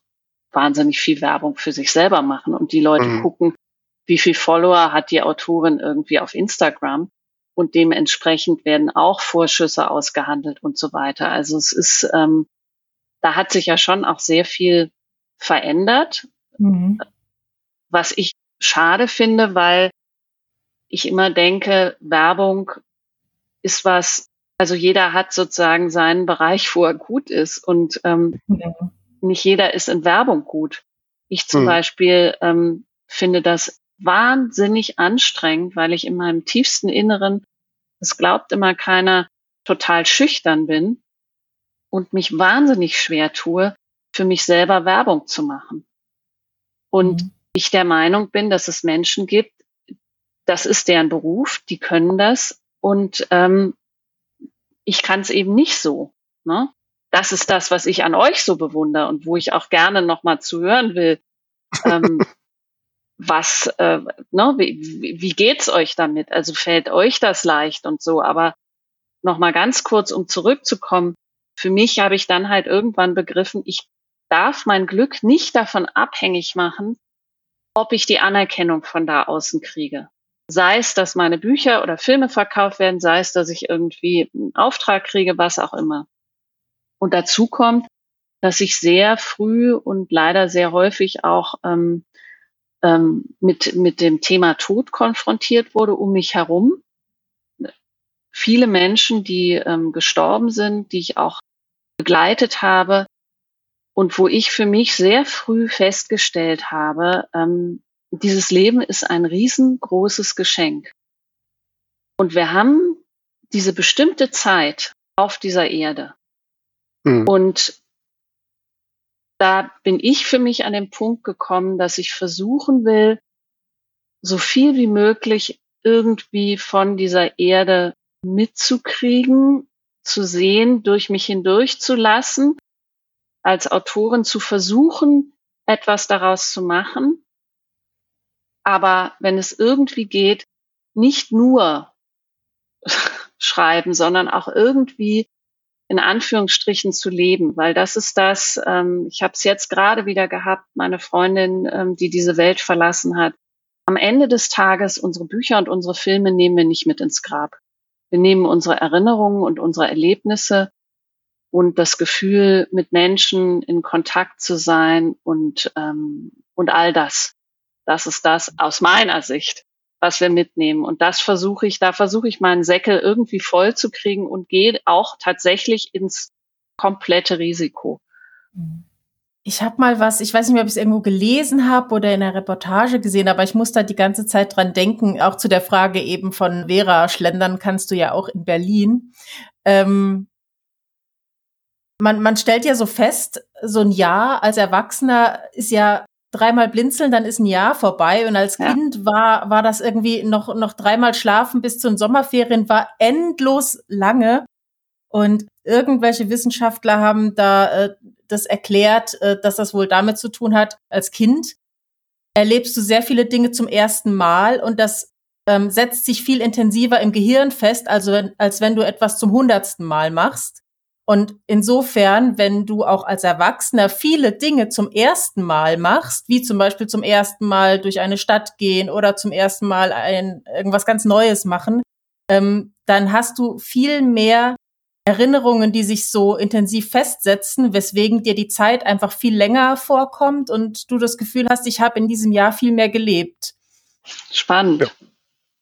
wahnsinnig viel Werbung für sich selber machen und die Leute mhm. gucken, wie viel Follower hat die Autorin irgendwie auf Instagram und dementsprechend werden auch Vorschüsse ausgehandelt und so weiter. Also es ist, ähm, da hat sich ja schon auch sehr viel verändert, mhm. was ich schade finde, weil ich immer denke, Werbung ist was, also jeder hat sozusagen seinen Bereich, wo er gut ist und ähm, ja. nicht jeder ist in Werbung gut. Ich zum mhm. Beispiel ähm, finde das wahnsinnig anstrengend, weil ich in meinem tiefsten Inneren es glaubt immer keiner, total schüchtern bin und mich wahnsinnig schwer tue, für mich selber Werbung zu machen. Und mhm. ich der Meinung bin, dass es Menschen gibt, das ist deren Beruf, die können das und ähm, ich kann es eben nicht so. Ne? Das ist das, was ich an euch so bewundere und wo ich auch gerne nochmal zuhören will. Ähm, was, äh, ne, wie, wie geht's euch damit? Also fällt euch das leicht und so, aber nochmal ganz kurz, um zurückzukommen, für mich habe ich dann halt irgendwann begriffen, ich darf mein Glück nicht davon abhängig machen, ob ich die Anerkennung von da außen kriege. Sei es, dass meine Bücher oder Filme verkauft werden, sei es, dass ich irgendwie einen Auftrag kriege, was auch immer. Und dazu kommt, dass ich sehr früh und leider sehr häufig auch ähm, ähm, mit, mit dem Thema Tod konfrontiert wurde um mich herum. Viele Menschen, die ähm, gestorben sind, die ich auch begleitet habe und wo ich für mich sehr früh festgestellt habe, ähm, dieses Leben ist ein riesengroßes Geschenk. Und wir haben diese bestimmte Zeit auf dieser Erde. Mhm. Und da bin ich für mich an den Punkt gekommen, dass ich versuchen will, so viel wie möglich irgendwie von dieser Erde mitzukriegen, zu sehen, durch mich hindurch zu lassen, als Autorin zu versuchen, etwas daraus zu machen. Aber wenn es irgendwie geht, nicht nur schreiben, sondern auch irgendwie in Anführungsstrichen zu leben, weil das ist das, ähm, ich habe es jetzt gerade wieder gehabt, meine Freundin, ähm, die diese Welt verlassen hat. Am Ende des Tages, unsere Bücher und unsere Filme nehmen wir nicht mit ins Grab. Wir nehmen unsere Erinnerungen und unsere Erlebnisse und das Gefühl, mit Menschen in Kontakt zu sein und, ähm, und all das. Das ist das aus meiner Sicht, was wir mitnehmen. Und das versuche ich, da versuche ich meinen Säckel irgendwie voll zu kriegen und gehe auch tatsächlich ins komplette Risiko. Ich habe mal was, ich weiß nicht mehr, ob ich es irgendwo gelesen habe oder in einer Reportage gesehen, aber ich muss da die ganze Zeit dran denken, auch zu der Frage eben von Vera, schlendern kannst du ja auch in Berlin. Ähm, man, man stellt ja so fest, so ein Jahr als Erwachsener ist ja dreimal blinzeln, dann ist ein Jahr vorbei. Und als ja. Kind war, war das irgendwie noch, noch dreimal schlafen bis zu den Sommerferien, war endlos lange. Und irgendwelche Wissenschaftler haben da äh, das erklärt, äh, dass das wohl damit zu tun hat, als Kind erlebst du sehr viele Dinge zum ersten Mal und das ähm, setzt sich viel intensiver im Gehirn fest, also wenn, als wenn du etwas zum hundertsten Mal machst. Und insofern, wenn du auch als Erwachsener viele Dinge zum ersten Mal machst, wie zum Beispiel zum ersten Mal durch eine Stadt gehen oder zum ersten Mal ein, irgendwas ganz Neues machen, ähm, dann hast du viel mehr Erinnerungen, die sich so intensiv festsetzen, weswegen dir die Zeit einfach viel länger vorkommt und du das Gefühl hast, ich habe in diesem Jahr viel mehr gelebt. Spannend.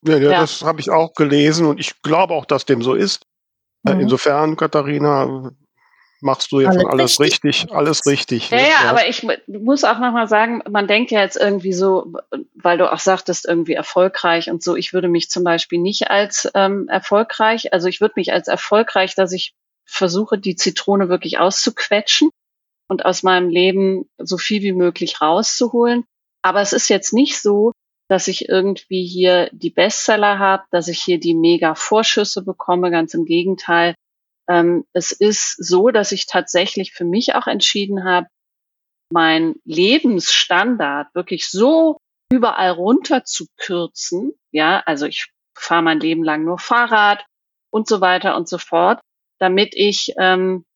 Ja, ja, ja. das habe ich auch gelesen und ich glaube auch, dass dem so ist. Mhm. Insofern, Katharina, machst du ja alles schon alles richtig, richtig alles richtig. Ja, ne? ja, aber ich muss auch nochmal sagen, man denkt ja jetzt irgendwie so, weil du auch sagtest, irgendwie erfolgreich und so. Ich würde mich zum Beispiel nicht als ähm, erfolgreich, also ich würde mich als erfolgreich, dass ich versuche, die Zitrone wirklich auszuquetschen und aus meinem Leben so viel wie möglich rauszuholen. Aber es ist jetzt nicht so, dass ich irgendwie hier die Bestseller habe, dass ich hier die mega Vorschüsse bekomme. Ganz im Gegenteil. Ähm, es ist so, dass ich tatsächlich für mich auch entschieden habe, mein Lebensstandard wirklich so überall runter zu kürzen. Ja, also ich fahre mein Leben lang nur Fahrrad und so weiter und so fort, damit ich ähm,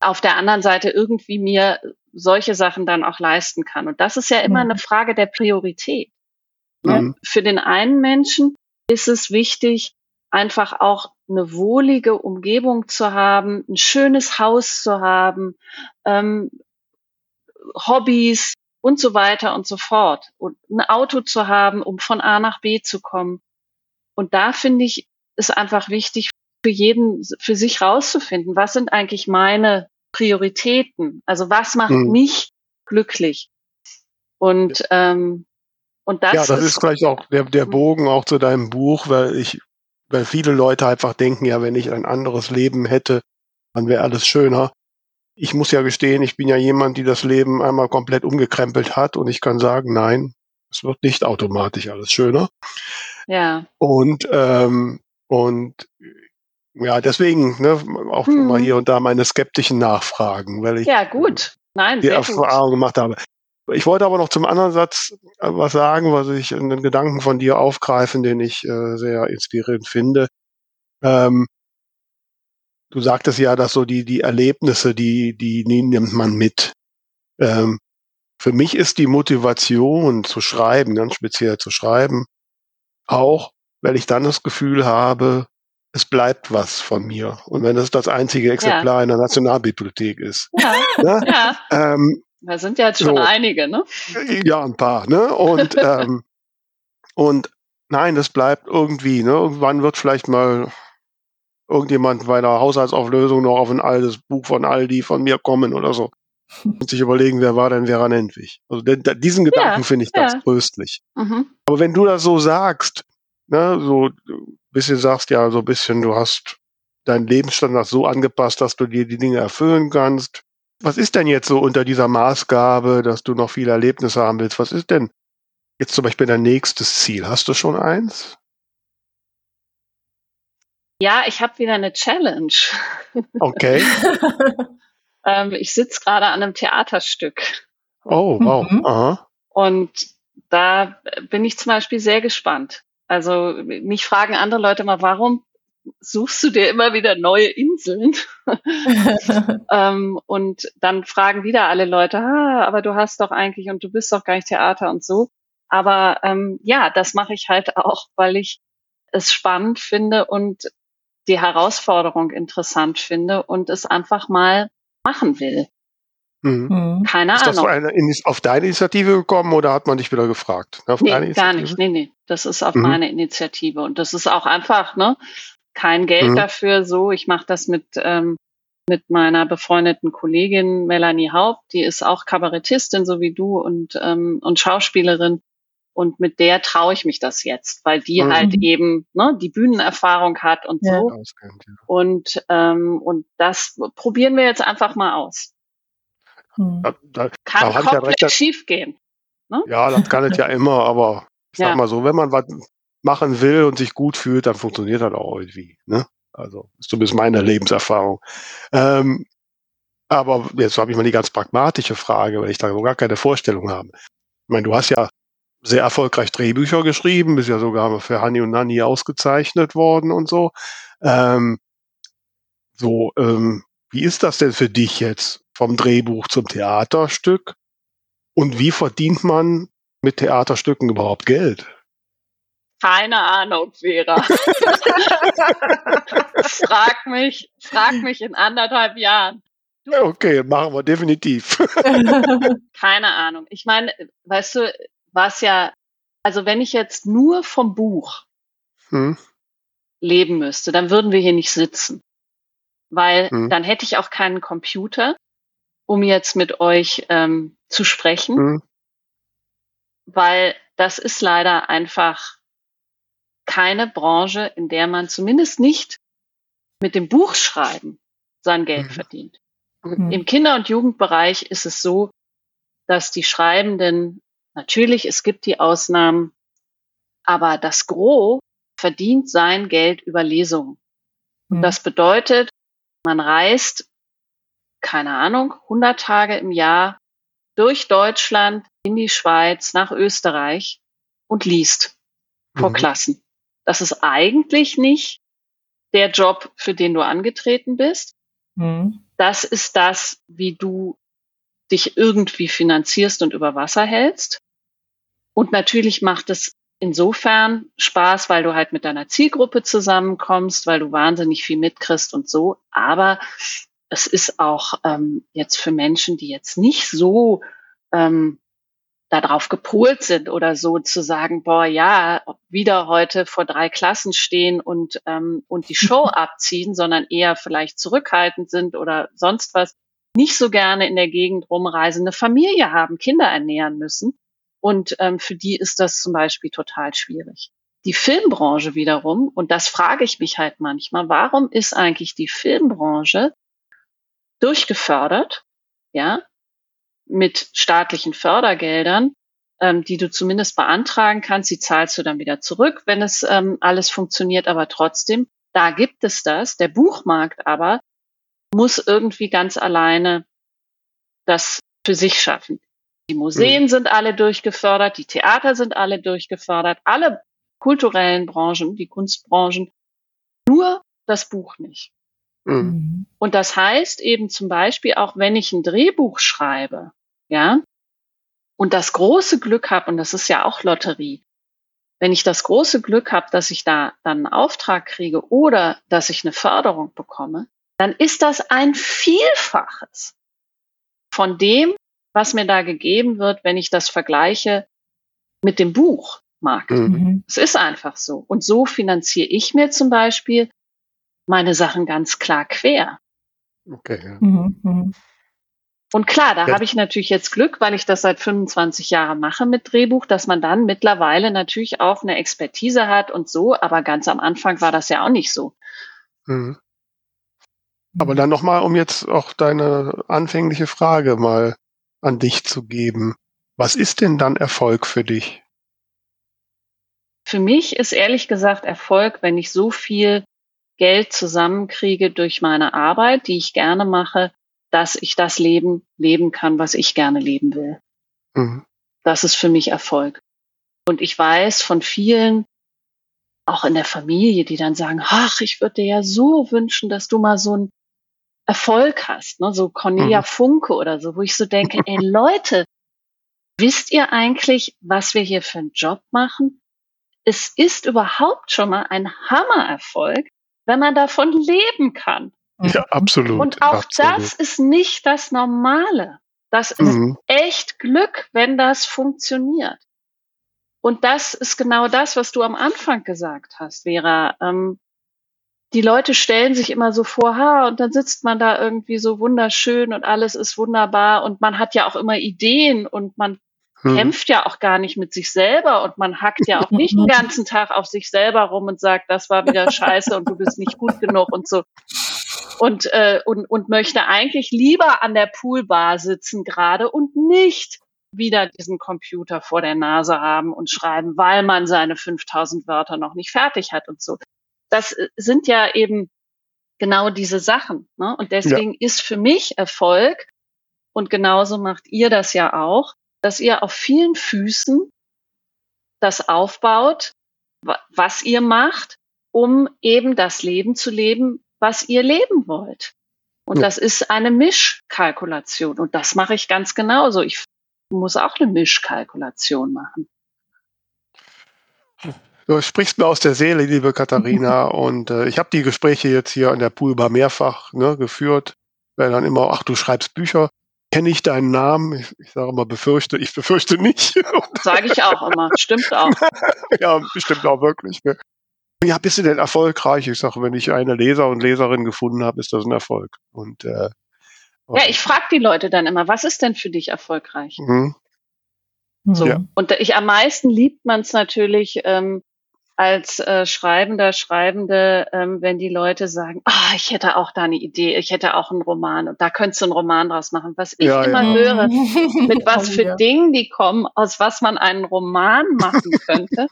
auf der anderen Seite irgendwie mir solche Sachen dann auch leisten kann. Und das ist ja immer eine Frage der Priorität. Mhm. Für den einen Menschen ist es wichtig, einfach auch eine wohlige Umgebung zu haben, ein schönes Haus zu haben, ähm, Hobbys und so weiter und so fort. Und ein Auto zu haben, um von A nach B zu kommen. Und da finde ich, ist einfach wichtig für jeden, für sich rauszufinden, was sind eigentlich meine Prioritäten? Also was macht mhm. mich glücklich? Und ähm, und das ja, das ist, ist vielleicht auch der, der Bogen auch zu deinem Buch, weil ich weil viele Leute einfach denken, ja, wenn ich ein anderes Leben hätte, dann wäre alles schöner. Ich muss ja gestehen, ich bin ja jemand, die das Leben einmal komplett umgekrempelt hat und ich kann sagen, nein, es wird nicht automatisch alles schöner. Ja. Und ähm, und ja, deswegen ne, auch hm. mal hier und da meine skeptischen Nachfragen, weil ich ja gut, nein, die Erfahrung gut. gemacht habe. Ich wollte aber noch zum anderen Satz äh, was sagen, was ich einen Gedanken von dir aufgreifen, den ich äh, sehr inspirierend finde. Ähm, du sagtest ja, dass so die die Erlebnisse, die die, die nimmt man mit. Ähm, für mich ist die Motivation zu schreiben, ganz speziell zu schreiben, auch, weil ich dann das Gefühl habe, es bleibt was von mir. Und wenn es das einzige Exemplar ja. in der Nationalbibliothek ist. Ja, ne? ja. Ähm, da sind ja jetzt schon so, einige, ne? Ja, ein paar, ne? Und, ähm, und nein, das bleibt irgendwie, ne? Irgendwann wird vielleicht mal irgendjemand bei der Haushaltsauflösung noch auf ein altes Buch von Aldi von mir kommen oder so. Und sich überlegen, wer war denn Vera Nentwig? Also den, diesen Gedanken ja, finde ich ganz tröstlich. Mhm. Aber wenn du das so sagst, ne, so bisschen sagst, ja, so ein bisschen, du hast deinen Lebensstandard so angepasst, dass du dir die Dinge erfüllen kannst. Was ist denn jetzt so unter dieser Maßgabe, dass du noch viele Erlebnisse haben willst? Was ist denn jetzt zum Beispiel dein nächstes Ziel? Hast du schon eins? Ja, ich habe wieder eine Challenge. Okay. ähm, ich sitze gerade an einem Theaterstück. Oh, wow. Mhm. Aha. Und da bin ich zum Beispiel sehr gespannt. Also mich fragen andere Leute mal, warum suchst du dir immer wieder neue Inseln? ähm, und dann fragen wieder alle Leute, ah, aber du hast doch eigentlich und du bist doch gar nicht Theater und so. Aber ähm, ja, das mache ich halt auch, weil ich es spannend finde und die Herausforderung interessant finde und es einfach mal machen will. Mhm. mhm. Keine ist Ahnung. Das auf deine Initiative gekommen oder hat man dich wieder gefragt? Auf nee, gar nicht. Nee, nee. Das ist auf mhm. meine Initiative. Und das ist auch einfach, ne? Kein Geld mhm. dafür so. Ich mache das mit, ähm, mit meiner befreundeten Kollegin Melanie Haupt. Die ist auch Kabarettistin, so wie du, und, ähm, und Schauspielerin. Und mit der traue ich mich das jetzt, weil die mhm. halt eben ne, die Bühnenerfahrung hat und ja. so. Und, ähm, und das probieren wir jetzt einfach mal aus. Hm. Da, da, kann da komplett ja schief gehen. Ne? Ja, das kann es ja immer, aber ich ja. sag mal so, wenn man was machen will und sich gut fühlt, dann funktioniert das auch irgendwie. Ne? Also ist zumindest meine Lebenserfahrung. Ähm, aber jetzt habe ich mal die ganz pragmatische Frage, weil ich da gar keine Vorstellung habe. Ich meine, du hast ja sehr erfolgreich Drehbücher geschrieben, bist ja sogar für Hani und Nani ausgezeichnet worden und so. Ähm, so, ähm, wie ist das denn für dich jetzt vom Drehbuch zum Theaterstück? Und wie verdient man mit Theaterstücken überhaupt Geld? Keine Ahnung, Vera. frag mich, frag mich in anderthalb Jahren. Okay, machen wir definitiv. Keine Ahnung. Ich meine, weißt du, was ja, also wenn ich jetzt nur vom Buch hm. leben müsste, dann würden wir hier nicht sitzen weil mhm. dann hätte ich auch keinen Computer, um jetzt mit euch ähm, zu sprechen, mhm. weil das ist leider einfach keine Branche, in der man zumindest nicht mit dem Buchschreiben sein Geld mhm. verdient. Mhm. Im Kinder- und Jugendbereich ist es so, dass die Schreibenden, natürlich, es gibt die Ausnahmen, aber das Gros verdient sein Geld über Lesungen. Und mhm. das bedeutet, man reist, keine Ahnung, 100 Tage im Jahr durch Deutschland in die Schweiz, nach Österreich und liest vor mhm. Klassen. Das ist eigentlich nicht der Job, für den du angetreten bist. Mhm. Das ist das, wie du dich irgendwie finanzierst und über Wasser hältst. Und natürlich macht es insofern Spaß, weil du halt mit deiner Zielgruppe zusammenkommst, weil du wahnsinnig viel mitkriegst und so. Aber es ist auch ähm, jetzt für Menschen, die jetzt nicht so ähm, darauf gepolt sind oder so zu sagen, boah, ja, wieder heute vor drei Klassen stehen und, ähm, und die Show abziehen, sondern eher vielleicht zurückhaltend sind oder sonst was, nicht so gerne in der Gegend rumreisen, eine Familie haben, Kinder ernähren müssen und ähm, für die ist das zum Beispiel total schwierig. die Filmbranche wiederum, und das frage ich mich halt manchmal, warum ist eigentlich die Filmbranche durchgefördert, ja, mit staatlichen Fördergeldern, ähm, die du zumindest beantragen kannst, die zahlst du dann wieder zurück, wenn es ähm, alles funktioniert, aber trotzdem, da gibt es das. Der Buchmarkt aber muss irgendwie ganz alleine das für sich schaffen. Die Museen mhm. sind alle durchgefördert, die Theater sind alle durchgefördert, alle kulturellen Branchen, die Kunstbranchen, nur das Buch nicht. Mhm. Und das heißt eben zum Beispiel auch, wenn ich ein Drehbuch schreibe, ja, und das große Glück habe, und das ist ja auch Lotterie, wenn ich das große Glück habe, dass ich da dann einen Auftrag kriege oder dass ich eine Förderung bekomme, dann ist das ein Vielfaches von dem, was mir da gegeben wird, wenn ich das vergleiche mit dem Buch. Markt. Mhm. Es ist einfach so. Und so finanziere ich mir zum Beispiel meine Sachen ganz klar quer. Okay. Ja. Mhm. Und klar, da ja. habe ich natürlich jetzt Glück, weil ich das seit 25 Jahren mache mit Drehbuch, dass man dann mittlerweile natürlich auch eine Expertise hat und so, aber ganz am Anfang war das ja auch nicht so. Mhm. Aber dann nochmal, um jetzt auch deine anfängliche Frage mal an dich zu geben. Was ist denn dann Erfolg für dich? Für mich ist ehrlich gesagt Erfolg, wenn ich so viel Geld zusammenkriege durch meine Arbeit, die ich gerne mache, dass ich das Leben leben kann, was ich gerne leben will. Mhm. Das ist für mich Erfolg. Und ich weiß von vielen, auch in der Familie, die dann sagen, ach, ich würde dir ja so wünschen, dass du mal so einen Erfolg hast, ne? so Cornelia mhm. Funke oder so, wo ich so denke, ey Leute, wisst ihr eigentlich, was wir hier für einen Job machen? es ist überhaupt schon mal ein Hammererfolg, wenn man davon leben kann. Ja, absolut. Und auch absolut. das ist nicht das Normale. Das ist mhm. echt Glück, wenn das funktioniert. Und das ist genau das, was du am Anfang gesagt hast, Vera. Ähm, die Leute stellen sich immer so vor, ha, und dann sitzt man da irgendwie so wunderschön und alles ist wunderbar und man hat ja auch immer Ideen und man hm. kämpft ja auch gar nicht mit sich selber und man hackt ja auch nicht den ganzen Tag auf sich selber rum und sagt, das war wieder scheiße und du bist nicht gut genug und so. Und, äh, und, und möchte eigentlich lieber an der Poolbar sitzen gerade und nicht wieder diesen Computer vor der Nase haben und schreiben, weil man seine 5000 Wörter noch nicht fertig hat und so. Das äh, sind ja eben genau diese Sachen. Ne? Und deswegen ja. ist für mich Erfolg, und genauso macht ihr das ja auch, dass ihr auf vielen Füßen das aufbaut, was ihr macht, um eben das Leben zu leben, was ihr leben wollt. Und ja. das ist eine Mischkalkulation. Und das mache ich ganz genauso. Ich muss auch eine Mischkalkulation machen. Du sprichst mir aus der Seele, liebe Katharina. und äh, ich habe die Gespräche jetzt hier an der Poolbar mehrfach ne, geführt. Weil dann immer, ach, du schreibst Bücher kenne ich deinen Namen? Ich, ich sage immer befürchte, ich befürchte nicht. Sage ich auch immer, stimmt auch. ja, stimmt auch wirklich. Ne? Ja, bist du denn erfolgreich? Ich sage, wenn ich eine Leser und Leserin gefunden habe, ist das ein Erfolg. Und äh, ja, ich frage die Leute dann immer, was ist denn für dich erfolgreich? Mhm. So. Ja. Und ich am meisten liebt man es natürlich, ähm, als äh, Schreibender, Schreibende, ähm, wenn die Leute sagen, ah, ich hätte auch da eine Idee, ich hätte auch einen Roman und da könntest du einen Roman draus machen. Was ich ja, immer ja. höre, mit was für. Dingen die kommen, aus was man einen Roman machen könnte.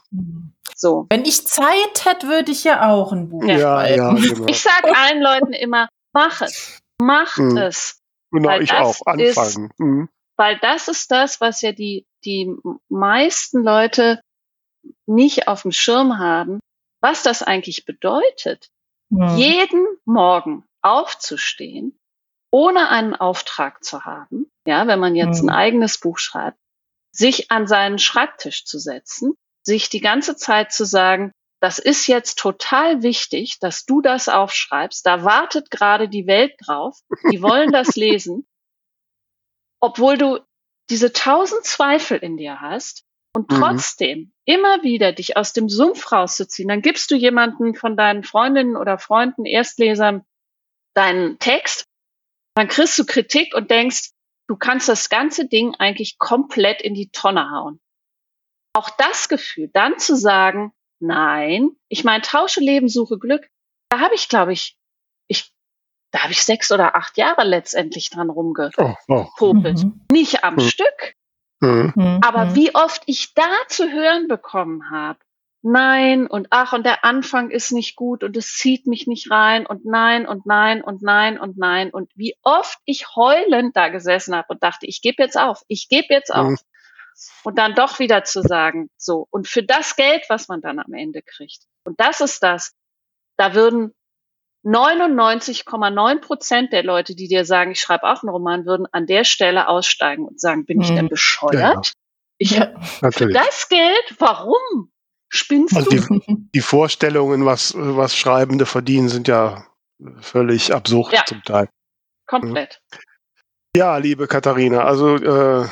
So. Wenn ich Zeit hätte, würde ich ja auch ein Buch schreiben. Genau. Ich sage allen Leuten immer, mach es, mach mhm. es. Genau, ich auch, anfangen. Ist, mhm. Weil das ist das, was ja die, die meisten Leute nicht auf dem Schirm haben, was das eigentlich bedeutet, ja. jeden Morgen aufzustehen, ohne einen Auftrag zu haben, ja, wenn man jetzt ja. ein eigenes Buch schreibt, sich an seinen Schreibtisch zu setzen, sich die ganze Zeit zu sagen, das ist jetzt total wichtig, dass du das aufschreibst. Da wartet gerade die Welt drauf. Die wollen das lesen. Obwohl du diese tausend Zweifel in dir hast, und mhm. trotzdem mhm. immer wieder dich aus dem Sumpf rauszuziehen, dann gibst du jemanden von deinen Freundinnen oder Freunden, Erstlesern deinen Text, dann kriegst du Kritik und denkst, du kannst das ganze Ding eigentlich komplett in die Tonne hauen. Auch das Gefühl, dann zu sagen, Nein, ich meine, tausche Leben, suche Glück. Da habe ich, glaube ich, ich, da habe ich sechs oder acht Jahre letztendlich dran rumgepopelt. Oh, oh. Mhm. Nicht am mhm. Stück. Mhm. mhm. Aber mhm. wie oft ich da zu hören bekommen habe, nein und ach und der Anfang ist nicht gut und es zieht mich nicht rein und nein und nein und nein und nein und wie oft ich heulend da gesessen habe und dachte, ich gebe jetzt auf, ich gebe jetzt auf. Mhm. Und dann doch wieder zu sagen, so, und für das Geld, was man dann am Ende kriegt. Und das ist das. Da würden 99,9 Prozent der Leute, die dir sagen, ich schreibe auch einen Roman, würden an der Stelle aussteigen und sagen, bin ich denn mhm. bescheuert? Ja, Ich ja, für das Geld, warum? Spinnst also du? Die, die, Vorstellungen, was, was Schreibende verdienen, sind ja völlig absurd ja, zum Teil. Komplett. Ja, liebe Katharina, also äh,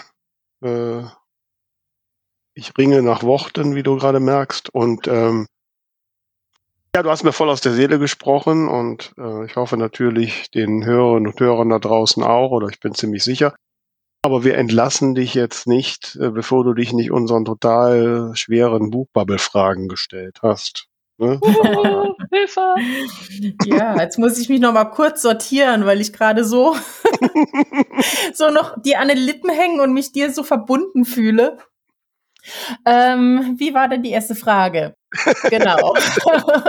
äh, ich ringe nach Worten, wie du gerade merkst. Und ähm, ja, du hast mir voll aus der Seele gesprochen und äh, ich hoffe natürlich den Hörerinnen und Hörern da draußen auch, oder ich bin ziemlich sicher. Aber wir entlassen dich jetzt nicht, äh, bevor du dich nicht unseren total schweren Buchbubble-Fragen gestellt hast. Ne? Hilfe! Ja, jetzt muss ich mich noch mal kurz sortieren, weil ich gerade so, so noch die an den Lippen hängen und mich dir so verbunden fühle. Ähm, wie war denn die erste Frage? genau.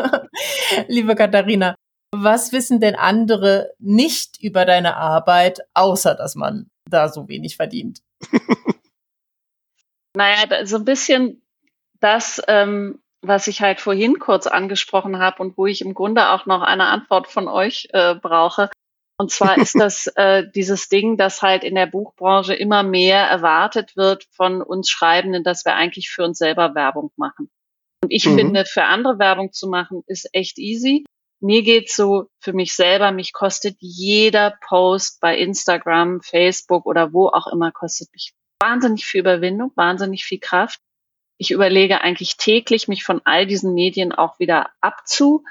Liebe Katharina, was wissen denn andere nicht über deine Arbeit, außer dass man da so wenig verdient? naja, so ein bisschen das, ähm, was ich halt vorhin kurz angesprochen habe und wo ich im Grunde auch noch eine Antwort von euch äh, brauche. Und zwar ist das äh, dieses Ding, dass halt in der Buchbranche immer mehr erwartet wird von uns Schreibenden, dass wir eigentlich für uns selber Werbung machen. Und ich mhm. finde, für andere Werbung zu machen, ist echt easy mir geht's so für mich selber, mich kostet jeder Post bei Instagram, Facebook oder wo auch immer, kostet mich wahnsinnig viel Überwindung, wahnsinnig viel Kraft. Ich überlege eigentlich täglich, mich von all diesen Medien auch wieder abzumelden,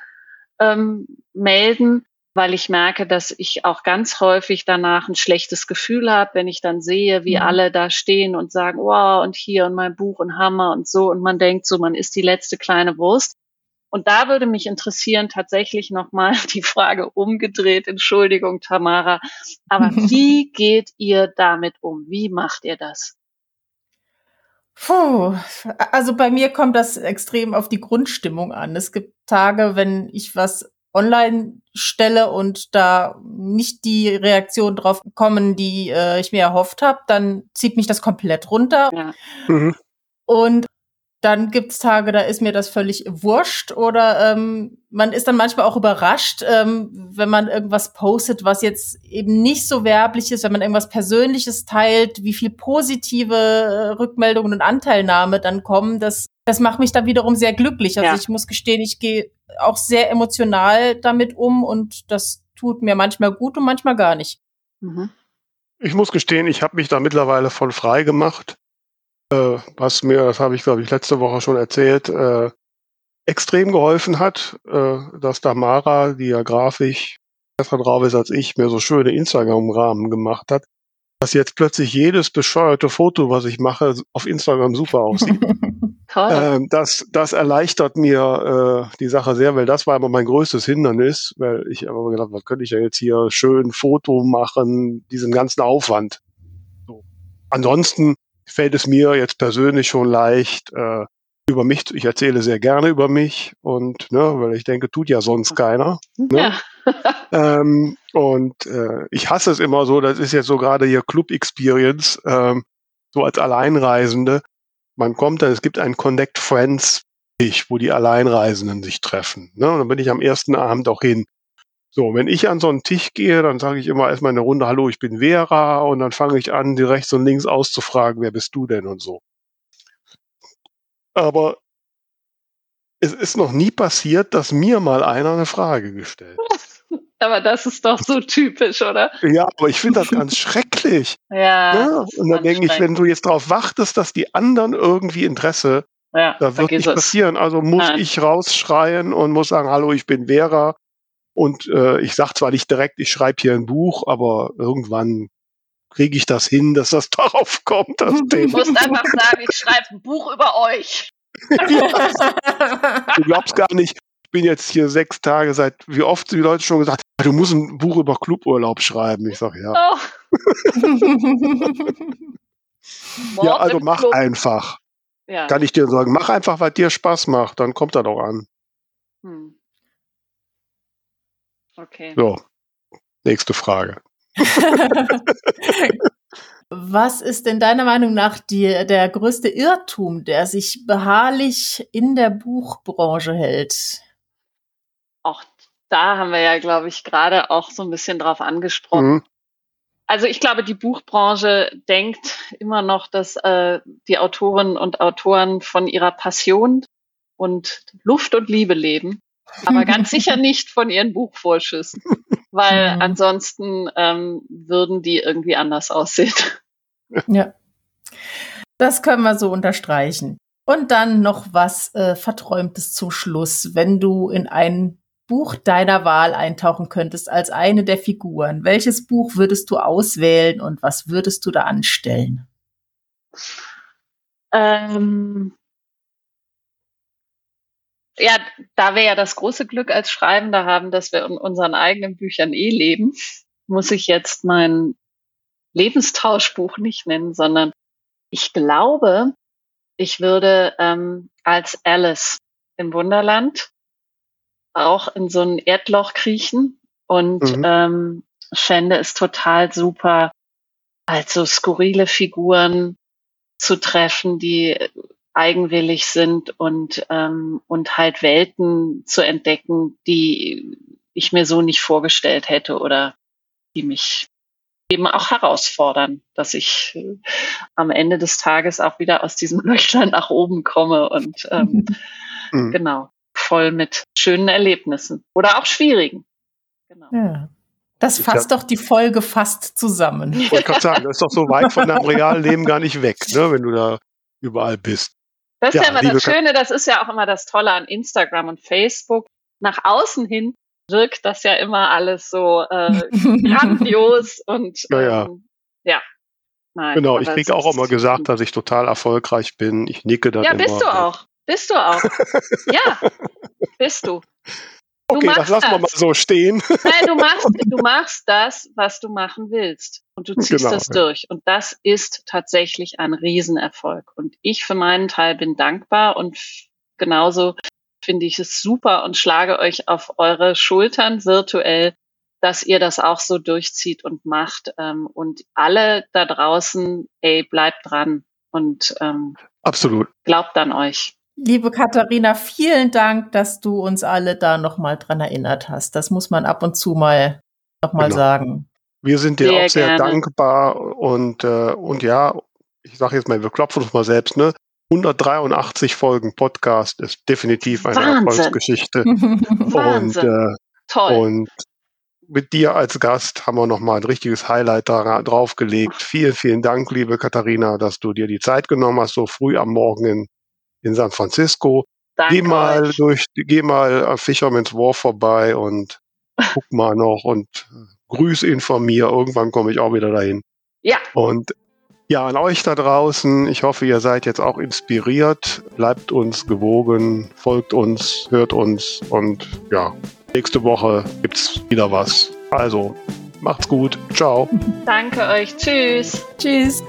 ähm, weil ich merke, dass ich auch ganz häufig danach ein schlechtes Gefühl habe, wenn ich dann sehe, wie mhm. alle da stehen und sagen, wow, und hier und mein Buch und Hammer und so. Und man denkt so, man ist die letzte kleine Wurst. Und da würde mich interessieren, tatsächlich nochmal die Frage umgedreht. Entschuldigung, Tamara. Aber wie geht ihr damit um? Wie macht ihr das? Puh, also bei mir kommt das extrem auf die Grundstimmung an. Es gibt Tage, wenn ich was online stelle und da nicht die Reaktion drauf kommen, die äh, ich mir erhofft habe, dann zieht mich das komplett runter. Ja. Mhm. Und dann gibt's Tage, da ist mir das völlig wurscht oder ähm, man ist dann manchmal auch überrascht, ähm, wenn man irgendwas postet, was jetzt eben nicht so werblich ist, wenn man irgendwas Persönliches teilt, wie viel positive äh, Rückmeldungen und Anteilnahme dann kommen. Das, das macht mich dann wiederum sehr glücklich. Also ja. ich muss gestehen, ich gehe auch sehr emotional damit um und das tut mir manchmal gut und manchmal gar nicht. Mhm. Ich muss gestehen, ich habe mich da mittlerweile von frei gemacht äh, was mir, das habe ich glaube ich letzte Woche schon erzählt, äh, extrem geholfen hat, äh, dass Tamara, die ja grafisch besser drauf ist als ich, mir so schöne Instagram-Rahmen gemacht hat, dass jetzt plötzlich jedes bescheuerte Foto, was ich mache, auf Instagram super aussieht. ähm, das, das erleichtert mir äh, die Sache sehr, weil das war immer mein größtes Hindernis, weil ich aber gedacht, was könnte ich ja jetzt hier schön Foto machen, diesen ganzen Aufwand. So. Ansonsten fällt es mir jetzt persönlich schon leicht, äh, über mich, ich erzähle sehr gerne über mich und, ne, weil ich denke, tut ja sonst keiner. Ne? Ja. ähm, und äh, ich hasse es immer so, das ist jetzt so gerade hier Club Experience, ähm, so als Alleinreisende. Man kommt dann, es gibt ein Connect Friends, wo die Alleinreisenden sich treffen. Ne? Und dann bin ich am ersten Abend auch hin. So, wenn ich an so einen Tisch gehe, dann sage ich immer erstmal eine Runde, hallo, ich bin Vera und dann fange ich an, die rechts und links auszufragen, wer bist du denn und so. Aber es ist noch nie passiert, dass mir mal einer eine Frage gestellt hat. Aber das ist doch so typisch, oder? Ja, aber ich finde das ganz schrecklich. Ja. ja? Und dann denke ich, wenn du jetzt darauf wartest, dass die anderen irgendwie Interesse, ja, da wird nicht passieren. Also muss Nein. ich rausschreien und muss sagen, hallo, ich bin Vera und äh, ich sage zwar nicht direkt, ich schreibe hier ein Buch, aber irgendwann kriege ich das hin, dass das darauf kommt. Das du musst einfach sagen, ich schreibe ein Buch über euch. du glaubst gar nicht, ich bin jetzt hier sechs Tage seit, wie oft die Leute schon gesagt, du musst ein Buch über Cluburlaub schreiben. Ich sage ja. Oh. ja, also mach Club. einfach. Ja. Kann ich dir sagen, mach einfach, was dir Spaß macht, dann kommt er doch an. Hm. Okay. So, nächste Frage. Was ist denn deiner Meinung nach die, der größte Irrtum, der sich beharrlich in der Buchbranche hält? Auch da haben wir ja, glaube ich, gerade auch so ein bisschen drauf angesprochen. Mhm. Also ich glaube, die Buchbranche denkt immer noch, dass äh, die Autorinnen und Autoren von ihrer Passion und Luft und Liebe leben, aber ganz sicher nicht von ihren Buchvorschüssen weil ansonsten ähm, würden die irgendwie anders aussehen. Ja, das können wir so unterstreichen. Und dann noch was äh, Verträumtes zum Schluss. Wenn du in ein Buch deiner Wahl eintauchen könntest als eine der Figuren, welches Buch würdest du auswählen und was würdest du da anstellen? Ähm, ja, da wir ja das große Glück als Schreibender haben, dass wir in unseren eigenen Büchern eh leben, muss ich jetzt mein Lebenstauschbuch nicht nennen, sondern ich glaube, ich würde ähm, als Alice im Wunderland auch in so ein Erdloch kriechen und mhm. ähm, fände es total super, also skurrile Figuren zu treffen, die eigenwillig sind und, ähm, und halt Welten zu entdecken, die ich mir so nicht vorgestellt hätte oder die mich eben auch herausfordern, dass ich äh, am Ende des Tages auch wieder aus diesem Löchlein nach oben komme und ähm, mhm. genau voll mit schönen Erlebnissen oder auch schwierigen. Genau. Ja. Das fasst ja. doch die Folge fast zusammen. Ich wollte gerade sagen, das ist doch so weit von deinem realen Leben gar nicht weg, ne, wenn du da überall bist. Das ist ja, ja immer das Schöne, das ist ja auch immer das Tolle an Instagram und Facebook. Nach außen hin wirkt das ja immer alles so äh, grandios und ja, ja. Ähm, ja. Nein, genau, ich kriege auch immer gesagt, dass ich total erfolgreich bin. Ich nicke dann Ja, immer. bist du auch. Bist du auch. ja, bist du. Okay, das lassen wir mal so stehen. Nein, du machst, du machst das, was du machen willst. Und du ziehst genau, das ja. durch. Und das ist tatsächlich ein Riesenerfolg. Und ich für meinen Teil bin dankbar und genauso finde ich es super und schlage euch auf eure Schultern virtuell, dass ihr das auch so durchzieht und macht. Ähm, und alle da draußen, ey, bleibt dran und ähm, absolut glaubt an euch. Liebe Katharina, vielen Dank, dass du uns alle da nochmal dran erinnert hast. Das muss man ab und zu mal nochmal genau. sagen. Wir sind dir sehr auch sehr gerne. dankbar und, äh, und ja, ich sage jetzt mal, wir klopfen uns mal selbst, ne? 183 Folgen Podcast ist definitiv eine Wahnsinn. Erfolgsgeschichte. und, äh, Toll. und mit dir als Gast haben wir nochmal ein richtiges Highlight da, draufgelegt. Vielen, vielen Dank, liebe Katharina, dass du dir die Zeit genommen hast, so früh am Morgen in in San Francisco. Danke geh mal euch. durch, geh mal an Fisherman's Wharf vorbei und guck mal noch und grüß ihn von mir. Irgendwann komme ich auch wieder dahin. Ja. Und ja, an euch da draußen. Ich hoffe, ihr seid jetzt auch inspiriert. Bleibt uns gewogen, folgt uns, hört uns und ja, nächste Woche gibt's wieder was. Also, macht's gut. Ciao. Danke euch. Tschüss. Tschüss.